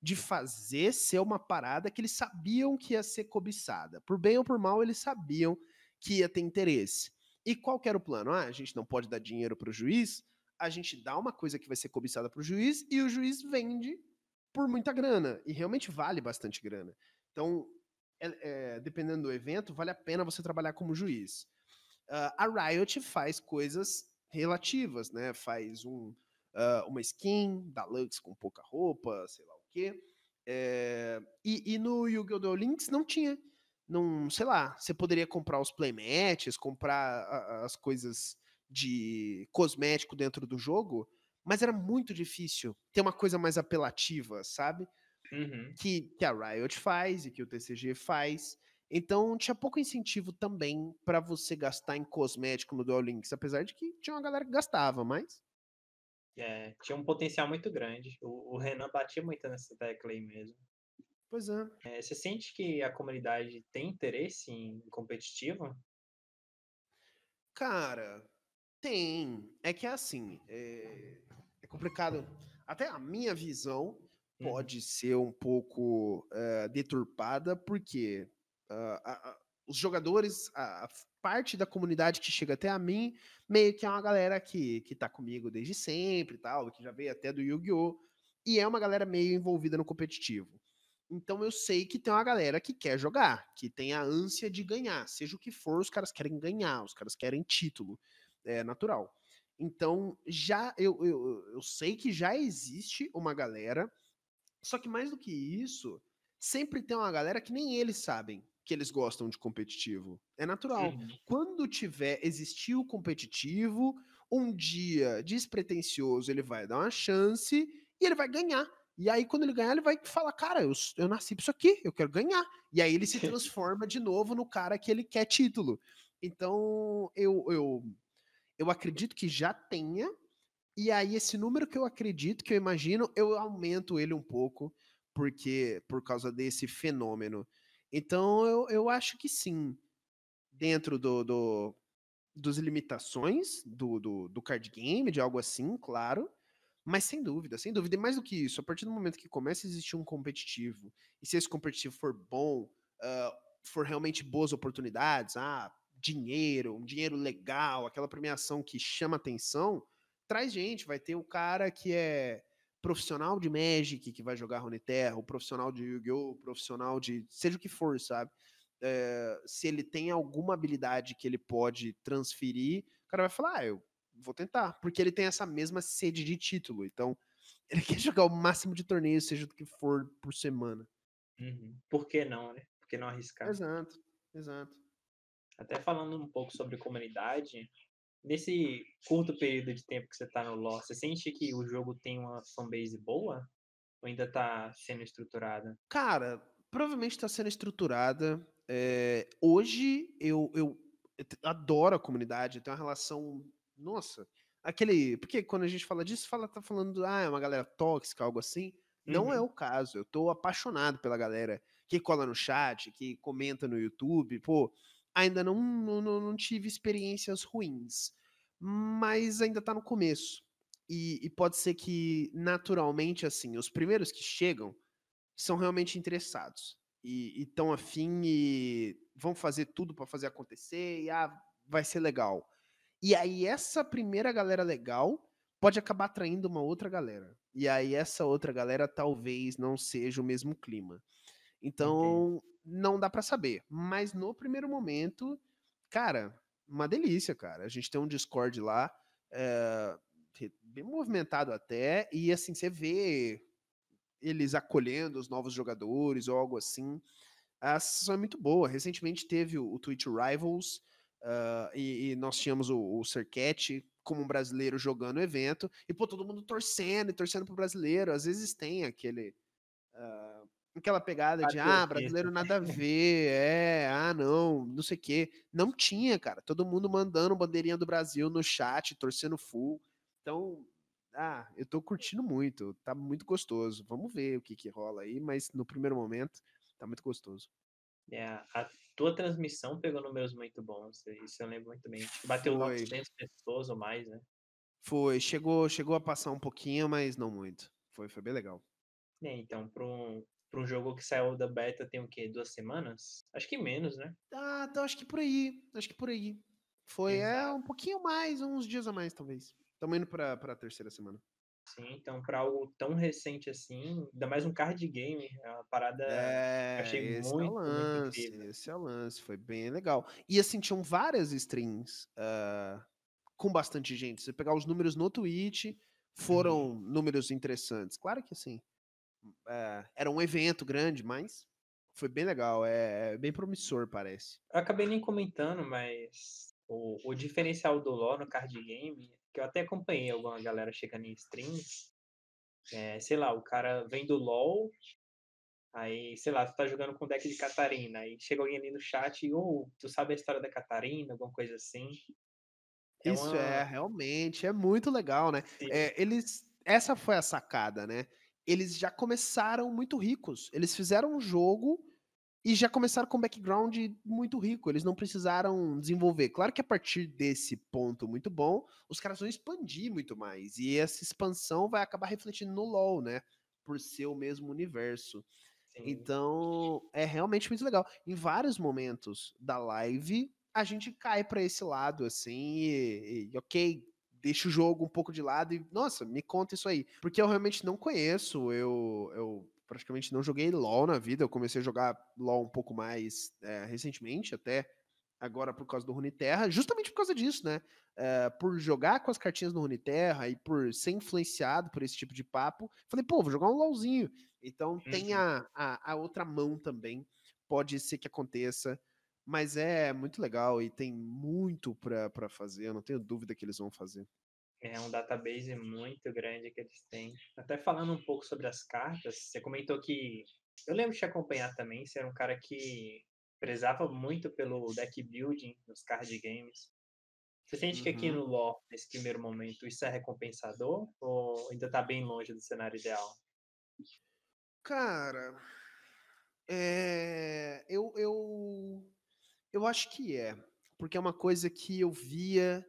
de fazer ser uma parada que eles sabiam que ia ser cobiçada. Por bem ou por mal, eles sabiam que ia ter interesse. E qual era o plano? Ah, a gente não pode dar dinheiro para o juiz, a gente dá uma coisa que vai ser cobiçada para o juiz e o juiz vende por muita grana. E realmente vale bastante grana. Então, é, é, dependendo do evento, vale a pena você trabalhar como juiz. Uh, a Riot faz coisas relativas, né? Faz um, uh, uma skin da Lux com pouca roupa, sei lá o quê. É, e, e, no Yu-Gi-Oh! Links não tinha. Não, sei lá, você poderia comprar os playmats, comprar a, as coisas de cosmético dentro do jogo, mas era muito difícil ter uma coisa mais apelativa, sabe? Uhum. Que, que a Riot faz e que o TCG faz. Então tinha pouco incentivo também para você gastar em cosmético no Duel Links, apesar de que tinha uma galera que gastava, mas.
É, tinha um potencial muito grande. O, o Renan batia muito nessa tecla aí mesmo.
Pois é.
é. Você sente que a comunidade tem interesse em competitivo?
Cara, tem. É que é assim. É complicado. Até a minha visão uhum. pode ser um pouco uh, deturpada, porque uh, a, a, os jogadores, a, a, parte da comunidade que chega até a mim, meio que é uma galera que, que tá comigo desde sempre e tal, que já veio até do Yu-Gi-Oh! E é uma galera meio envolvida no competitivo. Então eu sei que tem uma galera que quer jogar, que tem a ânsia de ganhar. Seja o que for, os caras querem ganhar, os caras querem título. É natural. Então, já eu, eu, eu sei que já existe uma galera Só que mais do que isso, sempre tem uma galera que nem eles sabem que eles gostam de competitivo. É natural. Uhum. Quando tiver existir o competitivo, um dia despretensioso, ele vai dar uma chance e ele vai ganhar. E aí, quando ele ganhar, ele vai falar: Cara, eu, eu nasci pra isso aqui, eu quero ganhar. E aí ele se [laughs] transforma de novo no cara que ele quer título. Então, eu, eu, eu acredito que já tenha. E aí, esse número que eu acredito, que eu imagino, eu aumento ele um pouco, porque por causa desse fenômeno. Então, eu, eu acho que sim. Dentro do, do dos limitações do, do, do card game, de algo assim, claro. Mas sem dúvida, sem dúvida. E mais do que isso, a partir do momento que começa a existir um competitivo, e se esse competitivo for bom, uh, for realmente boas oportunidades, ah, dinheiro, um dinheiro legal, aquela premiação que chama atenção, traz gente. Vai ter o cara que é profissional de Magic que vai jogar Runeterra, o profissional de Yu-Gi-Oh!, profissional de seja o que for, sabe? É, se ele tem alguma habilidade que ele pode transferir, o cara vai falar, ah, eu vou tentar, porque ele tem essa mesma sede de título, então [laughs] ele quer jogar o máximo de torneios, seja do que for por semana.
Uhum. Por que não, né? Por que não arriscar?
Exato, exato.
Até falando um pouco sobre comunidade, nesse curto período de tempo que você tá no LoL, você sente que o jogo tem uma fanbase boa? Ou ainda tá sendo estruturada?
Cara, provavelmente está sendo estruturada. É, hoje eu, eu, adoro a comunidade, tenho uma relação. Nossa, aquele. Porque quando a gente fala disso, fala, tá falando, ah, é uma galera tóxica, algo assim. Não uhum. é o caso. Eu tô apaixonado pela galera que cola no chat, que comenta no YouTube. Pô, ainda não, não, não tive experiências ruins, mas ainda tá no começo. E, e, pode ser que, naturalmente, assim, os primeiros que chegam são realmente interessados e estão afim e vão fazer tudo para fazer acontecer e ah, vai ser legal. E aí, essa primeira galera legal pode acabar atraindo uma outra galera. E aí, essa outra galera talvez não seja o mesmo clima. Então, Entendi não dá para saber. Mas no primeiro momento, cara, uma delícia, cara. A gente tem um Discord lá, é, bem movimentado até, e assim, você vê eles acolhendo os novos jogadores ou algo assim. A sessão é muito boa. Recentemente teve o, Twitch Rivals, uh, e, e, nós tínhamos o, o Serquete como um brasileiro jogando o evento, e pô, todo mundo torcendo e torcendo pro brasileiro. Às vezes tem aquele. Uh, aquela pegada de, ah, brasileiro nada a [laughs] ver, é, ah, não, não sei o quê. Não tinha, cara. Todo mundo mandando bandeirinha do Brasil no chat, torcendo full. Então, ah, eu tô curtindo muito, tá muito gostoso. Vamos ver o que que rola aí, mas no primeiro momento tá muito gostoso.
É, a tua transmissão pegou números muito bons, isso eu lembro muito bem. Bateu Foi. 900 pessoas ou mais, né?
Foi, chegou, chegou a passar um pouquinho, mas não muito. Foi, foi bem legal.
É, então, para um, para um jogo que saiu da beta tem o quê? Duas semanas? Acho que menos, né?
Ah, então acho que por aí. Acho que por aí. Foi é, um pouquinho mais, uns dias a mais, talvez. Estamos indo para a terceira semana.
Sim, então para algo tão recente assim, ainda mais um card game, é uma parada
é, achei esse muito, é o lance, Esse é o lance, foi bem legal. E assim, tinham várias streams uh, com bastante gente. Você pegar os números no Twitch, foram uhum. números interessantes. Claro que sim é, era um evento grande, mas foi bem legal, é, é bem promissor, parece.
Eu acabei nem comentando, mas o, o diferencial do LoL no card game, que eu até acompanhei alguma galera chegando em streams, é, sei lá, o cara vem do LoL, aí, sei lá, tu tá jogando com deck de Catarina, aí chega alguém ali no chat e, ou oh, tu sabe a história da Catarina, alguma coisa assim.
É Isso uma... é, realmente, é muito legal, né? É, eles, essa foi a sacada, né? Eles já começaram muito ricos. Eles fizeram um jogo e já começaram com um background muito rico. Eles não precisaram desenvolver. Claro que a partir desse ponto muito bom, os caras vão expandir muito mais. E essa expansão vai acabar refletindo no LoL, né? Por ser o mesmo universo. Sim. Então, é realmente muito legal. Em vários momentos da live, a gente cai para esse lado, assim, e, e ok, deixa o jogo um pouco de lado e, nossa, me conta isso aí. Porque eu realmente não conheço, eu, eu praticamente não joguei LoL na vida, eu comecei a jogar LoL um pouco mais é, recentemente até, agora por causa do Runeterra, justamente por causa disso, né? Uh, por jogar com as cartinhas no Runeterra e por ser influenciado por esse tipo de papo, falei, pô, vou jogar um LOLzinho. Então uhum. tem a, a, a, outra mão também, pode ser que aconteça, mas é muito legal e tem muito para fazer, eu não tenho dúvida que eles vão fazer.
É um database muito grande que eles têm. Até falando um pouco sobre as cartas, você comentou que. Eu lembro de te acompanhar também, você era um cara que prezava muito pelo deck building nos card games. Você sente uhum. que aqui uhum. no LoL, nesse primeiro momento, isso é recompensador ou ainda tá bem longe do cenário ideal?
Cara, é... eu, eu, eu acho que é. Porque é uma coisa que eu via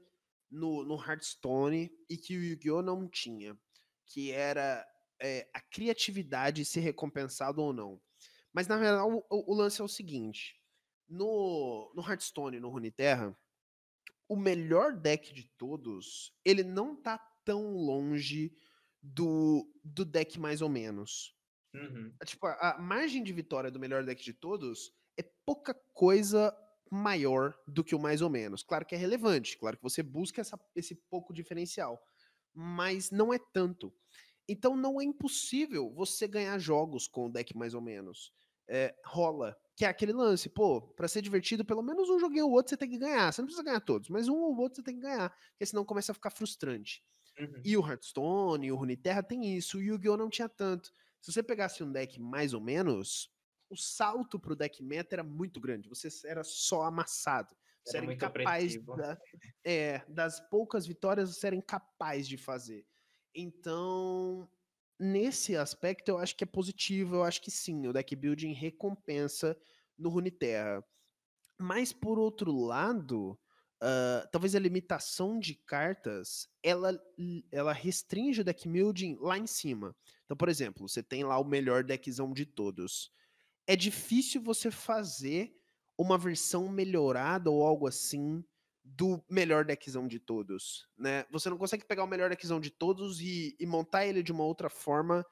no, no Hearthstone e que o Yu-Gi-Oh! não tinha. Que era é, a criatividade ser recompensado ou não. Mas na verdade o, o, lance é o seguinte: no, no Hearthstone, no Runeterra, o melhor deck de todos, ele não tá tão longe do, do deck mais ou menos. Uhum. Tipo, a, a margem de vitória do melhor deck de todos é pouca coisa maior do que o mais ou menos. Claro que é relevante, claro que você busca essa, esse pouco diferencial, mas não é tanto. Então não é impossível você ganhar jogos com o deck mais ou menos. É, rola. Que é aquele lance, pô, pra ser divertido, pelo menos um joguinho ou outro você tem que ganhar. Você não precisa ganhar todos, mas um ou outro você tem que ganhar, porque senão começa a ficar frustrante. Uhum. E o Hearthstone, e o Runeterra tem isso, o Yu-Gi-Oh! não tinha tanto. Se você pegasse um deck mais ou menos, o salto pro deck meta era muito grande. Você era só amassado. Você era, era incapaz da, é, das poucas vitórias, você era incapaz de fazer. Então, nesse aspecto, eu acho que é positivo, eu acho que sim, o deck building recompensa no Runeterra. Mas, por outro lado, uh, talvez a limitação de cartas, ela, ela restringe o deck building lá em cima. Então, por exemplo, você tem lá o melhor deckzão de todos. É difícil você fazer uma versão melhorada ou algo assim do melhor deckzão de todos, né? Você não consegue pegar o melhor deckzão de todos e, e montar ele de uma outra forma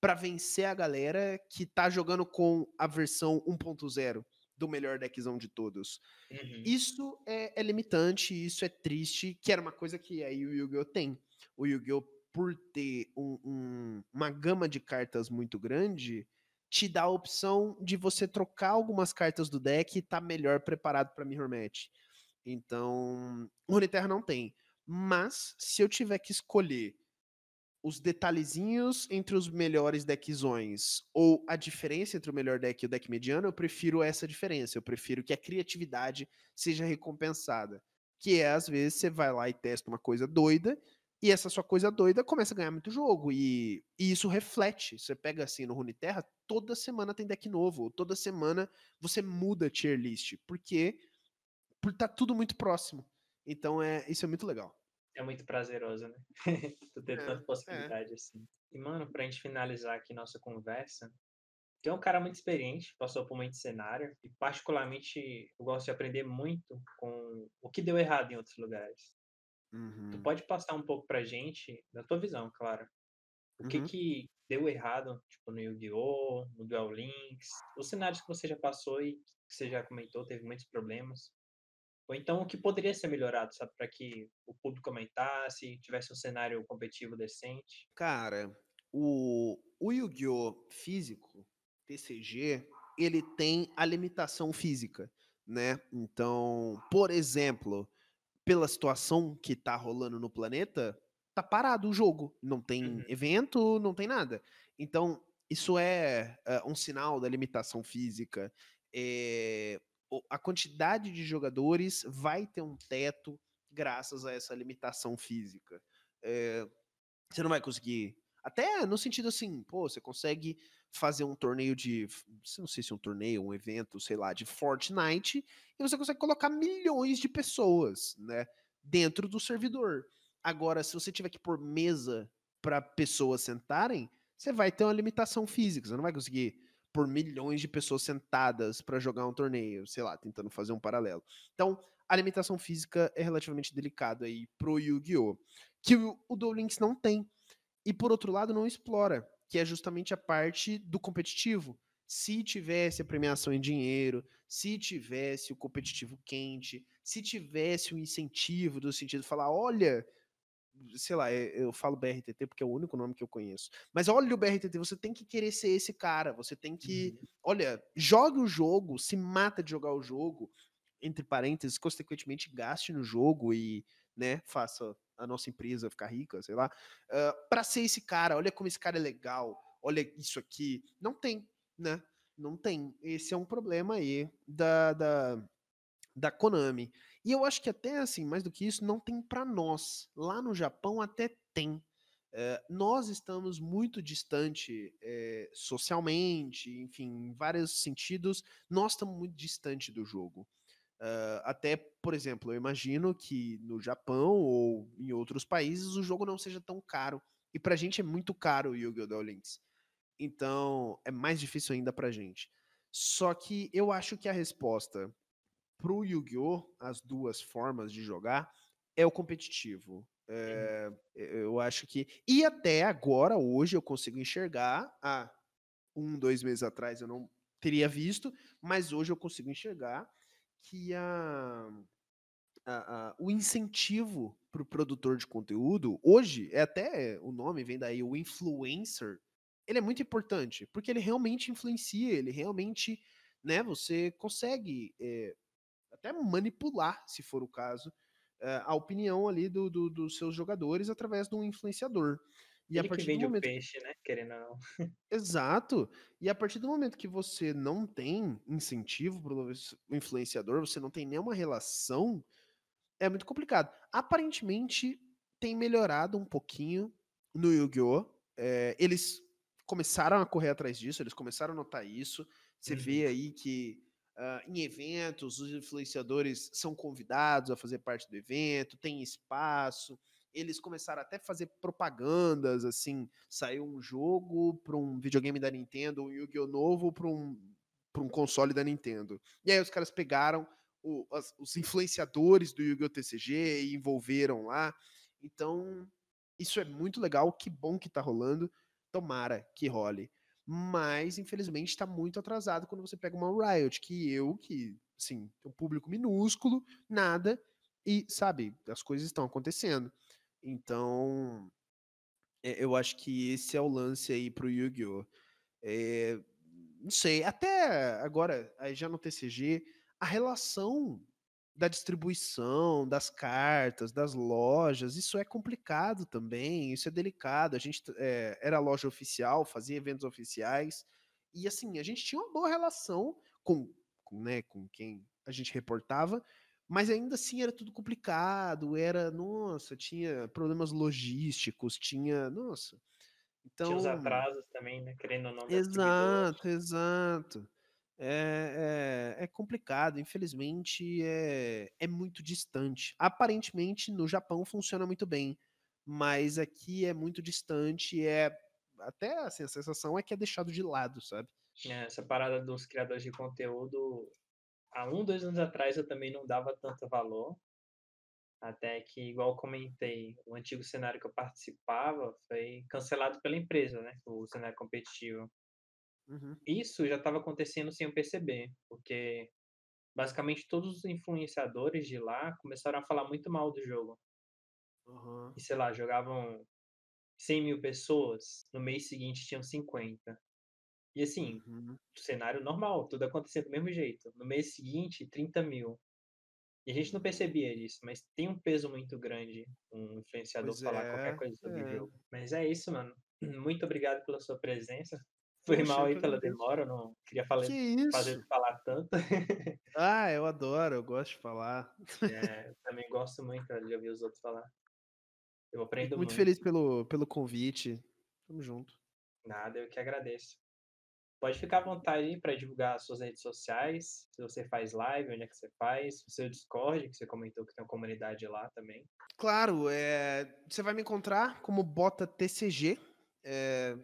para vencer a galera que tá jogando com a versão 1.0 do melhor deckzão de todos. Uhum. Isso é, é, limitante, isso é triste, que era uma coisa que aí o Yu-Gi-Oh! tem. O Yu-Gi-Oh! por ter um, um, uma gama de cartas muito grande, te dá a opção de você trocar algumas cartas do deck e tá melhor preparado para Mirror Match. Então, o Runeterra não tem. Mas, se eu tiver que escolher os detalhezinhos entre os melhores deckzões ou a diferença entre o melhor deck e o deck mediano, eu prefiro essa diferença. Eu prefiro que a criatividade seja recompensada. Que é, às vezes, você vai lá e testa uma coisa doida e essa sua coisa doida começa a ganhar muito jogo. E, e isso reflete. Você pega assim no Runeterra, toda semana tem deck novo. Toda semana você muda a tier list. Porque por tá tudo muito próximo. Então é, isso é muito legal.
É muito prazeroso, né? [laughs] tu ter é, tanta possibilidade é. assim. E, mano, pra gente finalizar aqui nossa conversa, tem um cara muito experiente, passou por muito cenário, e particularmente eu gosto de aprender muito com o que deu errado em outros lugares. Uhum. Tu pode passar um pouco pra gente, na tua visão, claro, o que uhum. que deu errado, tipo, no Yu-Gi-Oh!, no Duel Links, os cenários que você já passou e que você já comentou, teve muitos problemas. Ou então o que poderia ser melhorado, sabe, para que o público aumentasse, tivesse um cenário competitivo decente?
Cara, o, o Yu-Gi-Oh! físico, TCG, ele tem a limitação física, né? Então, por exemplo, pela situação que tá rolando no planeta, tá parado o jogo. Não tem uhum. evento, não tem nada. Então, isso é uh, um sinal da limitação física. É, a quantidade de jogadores vai ter um teto graças a essa limitação física. É, você não vai conseguir. Até no sentido assim, pô, você consegue fazer um torneio de. Não sei se é um torneio, um evento, sei lá, de Fortnite, e você consegue colocar milhões de pessoas, né? Dentro do servidor. Agora, se você tiver que pôr mesa para pessoas sentarem, você vai ter uma limitação física. Você não vai conseguir por milhões de pessoas sentadas para jogar um torneio, sei lá, tentando fazer um paralelo. Então, a limitação física é relativamente delicado aí pro Yu-Gi-Oh! Que o, o Duel Links não tem. E por outro lado, não explora, que é justamente a parte do competitivo. se tivesse a premiação em dinheiro, se tivesse o competitivo quente, se tivesse o incentivo do sentido de falar, olha, sei lá, é, eu falo BRTT porque é o único nome que eu conheço. Mas olha o BRTT, você tem que querer ser esse cara, você tem que, uhum. olha, jogue o jogo, se mata de jogar o jogo, entre parênteses, consequentemente gaste no jogo e, né, faça a nossa empresa ficar rica, sei lá, uh, para ser esse cara, olha como esse cara é legal, olha isso aqui, não tem, né? Não tem. Esse é um problema aí da, da, da Konami. E eu acho que até assim, mais do que isso, não tem para nós. Lá no Japão até tem. É, nós estamos muito distante é, socialmente, enfim, em vários sentidos, nós estamos muito distante do jogo. Uh, até, por exemplo, eu imagino que no Japão ou em outros países o jogo não seja tão caro. E pra gente é muito caro o Yu-Gi-Oh! Duel Links. Então é mais difícil ainda pra gente. Só que eu acho que a resposta pro Yu-Gi-Oh! as duas formas de jogar é o competitivo. É, eu acho que. E até agora, hoje, eu consigo enxergar. Há um, dois meses atrás eu não teria visto, mas hoje eu consigo enxergar que a, a, a o incentivo para o produtor de conteúdo, hoje, é até o nome vem daí, o influencer, ele é muito importante, porque ele realmente influencia, ele realmente, né, você consegue é, até manipular, se for o caso, é, a opinião ali do, do, dos seus jogadores através de um influenciador.
E ele a partir que vende do momento... o peixe, né? Querendo ou não.
Exato. E a partir do momento que você não tem incentivo para o influenciador, você não tem nenhuma relação, é muito complicado. Aparentemente tem melhorado um pouquinho no Yu-Gi-Oh! É, eles começaram a correr atrás disso, eles começaram a notar isso. Você uhum. vê aí que uh, em eventos os influenciadores são convidados a fazer parte do evento, tem espaço. Eles começaram até a fazer propagandas, assim, saiu um jogo para um videogame da Nintendo, um Yu-Gi-Oh! novo para um, um console da Nintendo. E aí os caras pegaram o, as, os influenciadores do Yu-Gi-Oh! TCG e envolveram lá. Então, isso é muito legal, que bom que tá rolando. Tomara que role. Mas, infelizmente, está muito atrasado quando você pega uma Riot, que eu, que, assim, tem um público minúsculo, nada, e, sabe, as coisas estão acontecendo. Então, é, eu acho que esse é o lance aí pro Yu-Gi-Oh! É, não sei, até agora, já no TCG, a relação da distribuição, das cartas, das lojas, isso é complicado também, isso é delicado. A gente é, era loja oficial, fazia eventos oficiais, e assim, a gente tinha uma boa relação com, com, né, com quem a gente reportava, mas ainda assim era tudo complicado, era, nossa, tinha problemas logísticos, tinha, nossa.
Então, tinha os então atrasos também, né, querendo ou não.
Exato, exato é, é, é, complicado, infelizmente é, é muito distante. Aparentemente no Japão funciona muito bem, mas aqui é muito distante, é até assim, a sensação é que é deixado de lado, sabe?
É, essa parada dos criadores de conteúdo, há um, dois anos atrás eu também não dava tanto valor, até que, igual comentei, o antigo cenário que eu participava foi cancelado pela empresa, né? O cenário competitivo. Uhum. Isso já estava acontecendo sem eu perceber, porque basicamente todos os influenciadores de lá começaram a falar muito mal do jogo. Uhum. E sei lá, jogavam 100 mil pessoas, no mês seguinte tinham 50. E assim, uhum. cenário normal, tudo acontecia do mesmo jeito. No mês seguinte, 30 mil. E a gente não percebia isso, mas tem um peso muito grande um influenciador pois falar é, qualquer coisa sobre é. jogo. Mas é isso, mano. [clears throat] Muito obrigado pela sua presença. [laughs] Foi Poxa, mal aí pela demora, não queria falar, que fazer falar tanto. [laughs]
Ah, eu adoro, eu gosto de falar.
É, também gosto muito de ouvir os outros falar. Eu aprendo
muito. Muito feliz pelo, pelo convite. Tamo junto.
Nada, eu que agradeço. Pode ficar à vontade para divulgar as suas redes sociais, se você faz live, onde é que você faz, o seu Discord, que você comentou que tem uma comunidade lá também.
Claro, é, você vai me encontrar como Bota TCG. É,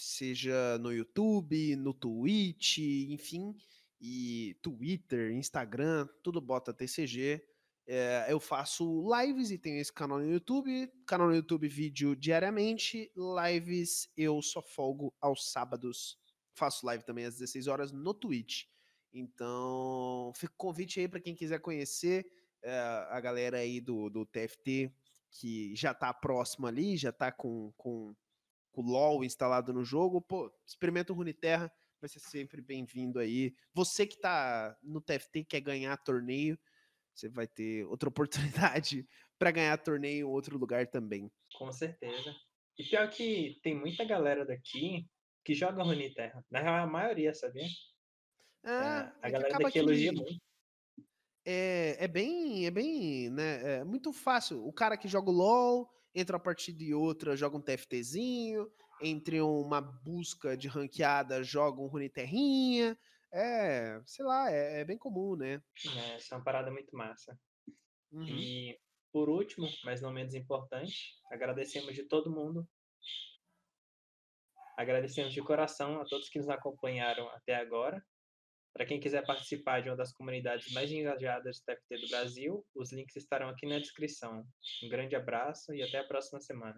seja no YouTube, no Twitch, enfim, e Twitter, Instagram, tudo bota TCG. É, eu faço lives e tenho esse canal no YouTube, canal no YouTube vídeo diariamente, lives eu só folgo aos sábados faço live também às 16 horas no Twitch. Então, fica o convite aí para quem quiser conhecer é, a galera aí do, do TFT, que já tá próximo ali, já tá com, com, com o LoL instalado no jogo. Pô, experimenta o Runeterra, vai ser sempre bem-vindo aí. Você que tá no TFT quer ganhar torneio, você vai ter outra [laughs] oportunidade para ganhar torneio em outro lugar também.
Com certeza. E pior que tem muita galera daqui que joga Runeterra. Na real, a maioria, sabia?
É, a é galera daqui elogia muito. É, é bem, é bem, né? É muito fácil. O cara que joga o LoL, entra uma partida e outra, joga um TFTzinho, entre uma busca de ranqueada, joga um Runeterrinha. É, sei lá, é, é bem comum, né?
É, essa é uma parada muito massa. Uhum. E por último, mas não menos importante, agradecemos de todo mundo. Agradecemos de coração a todos que nos acompanharam até agora. Para quem quiser participar de uma das comunidades mais engajadas de TFT do Brasil, os links estarão aqui na descrição. Um grande abraço e até a próxima semana.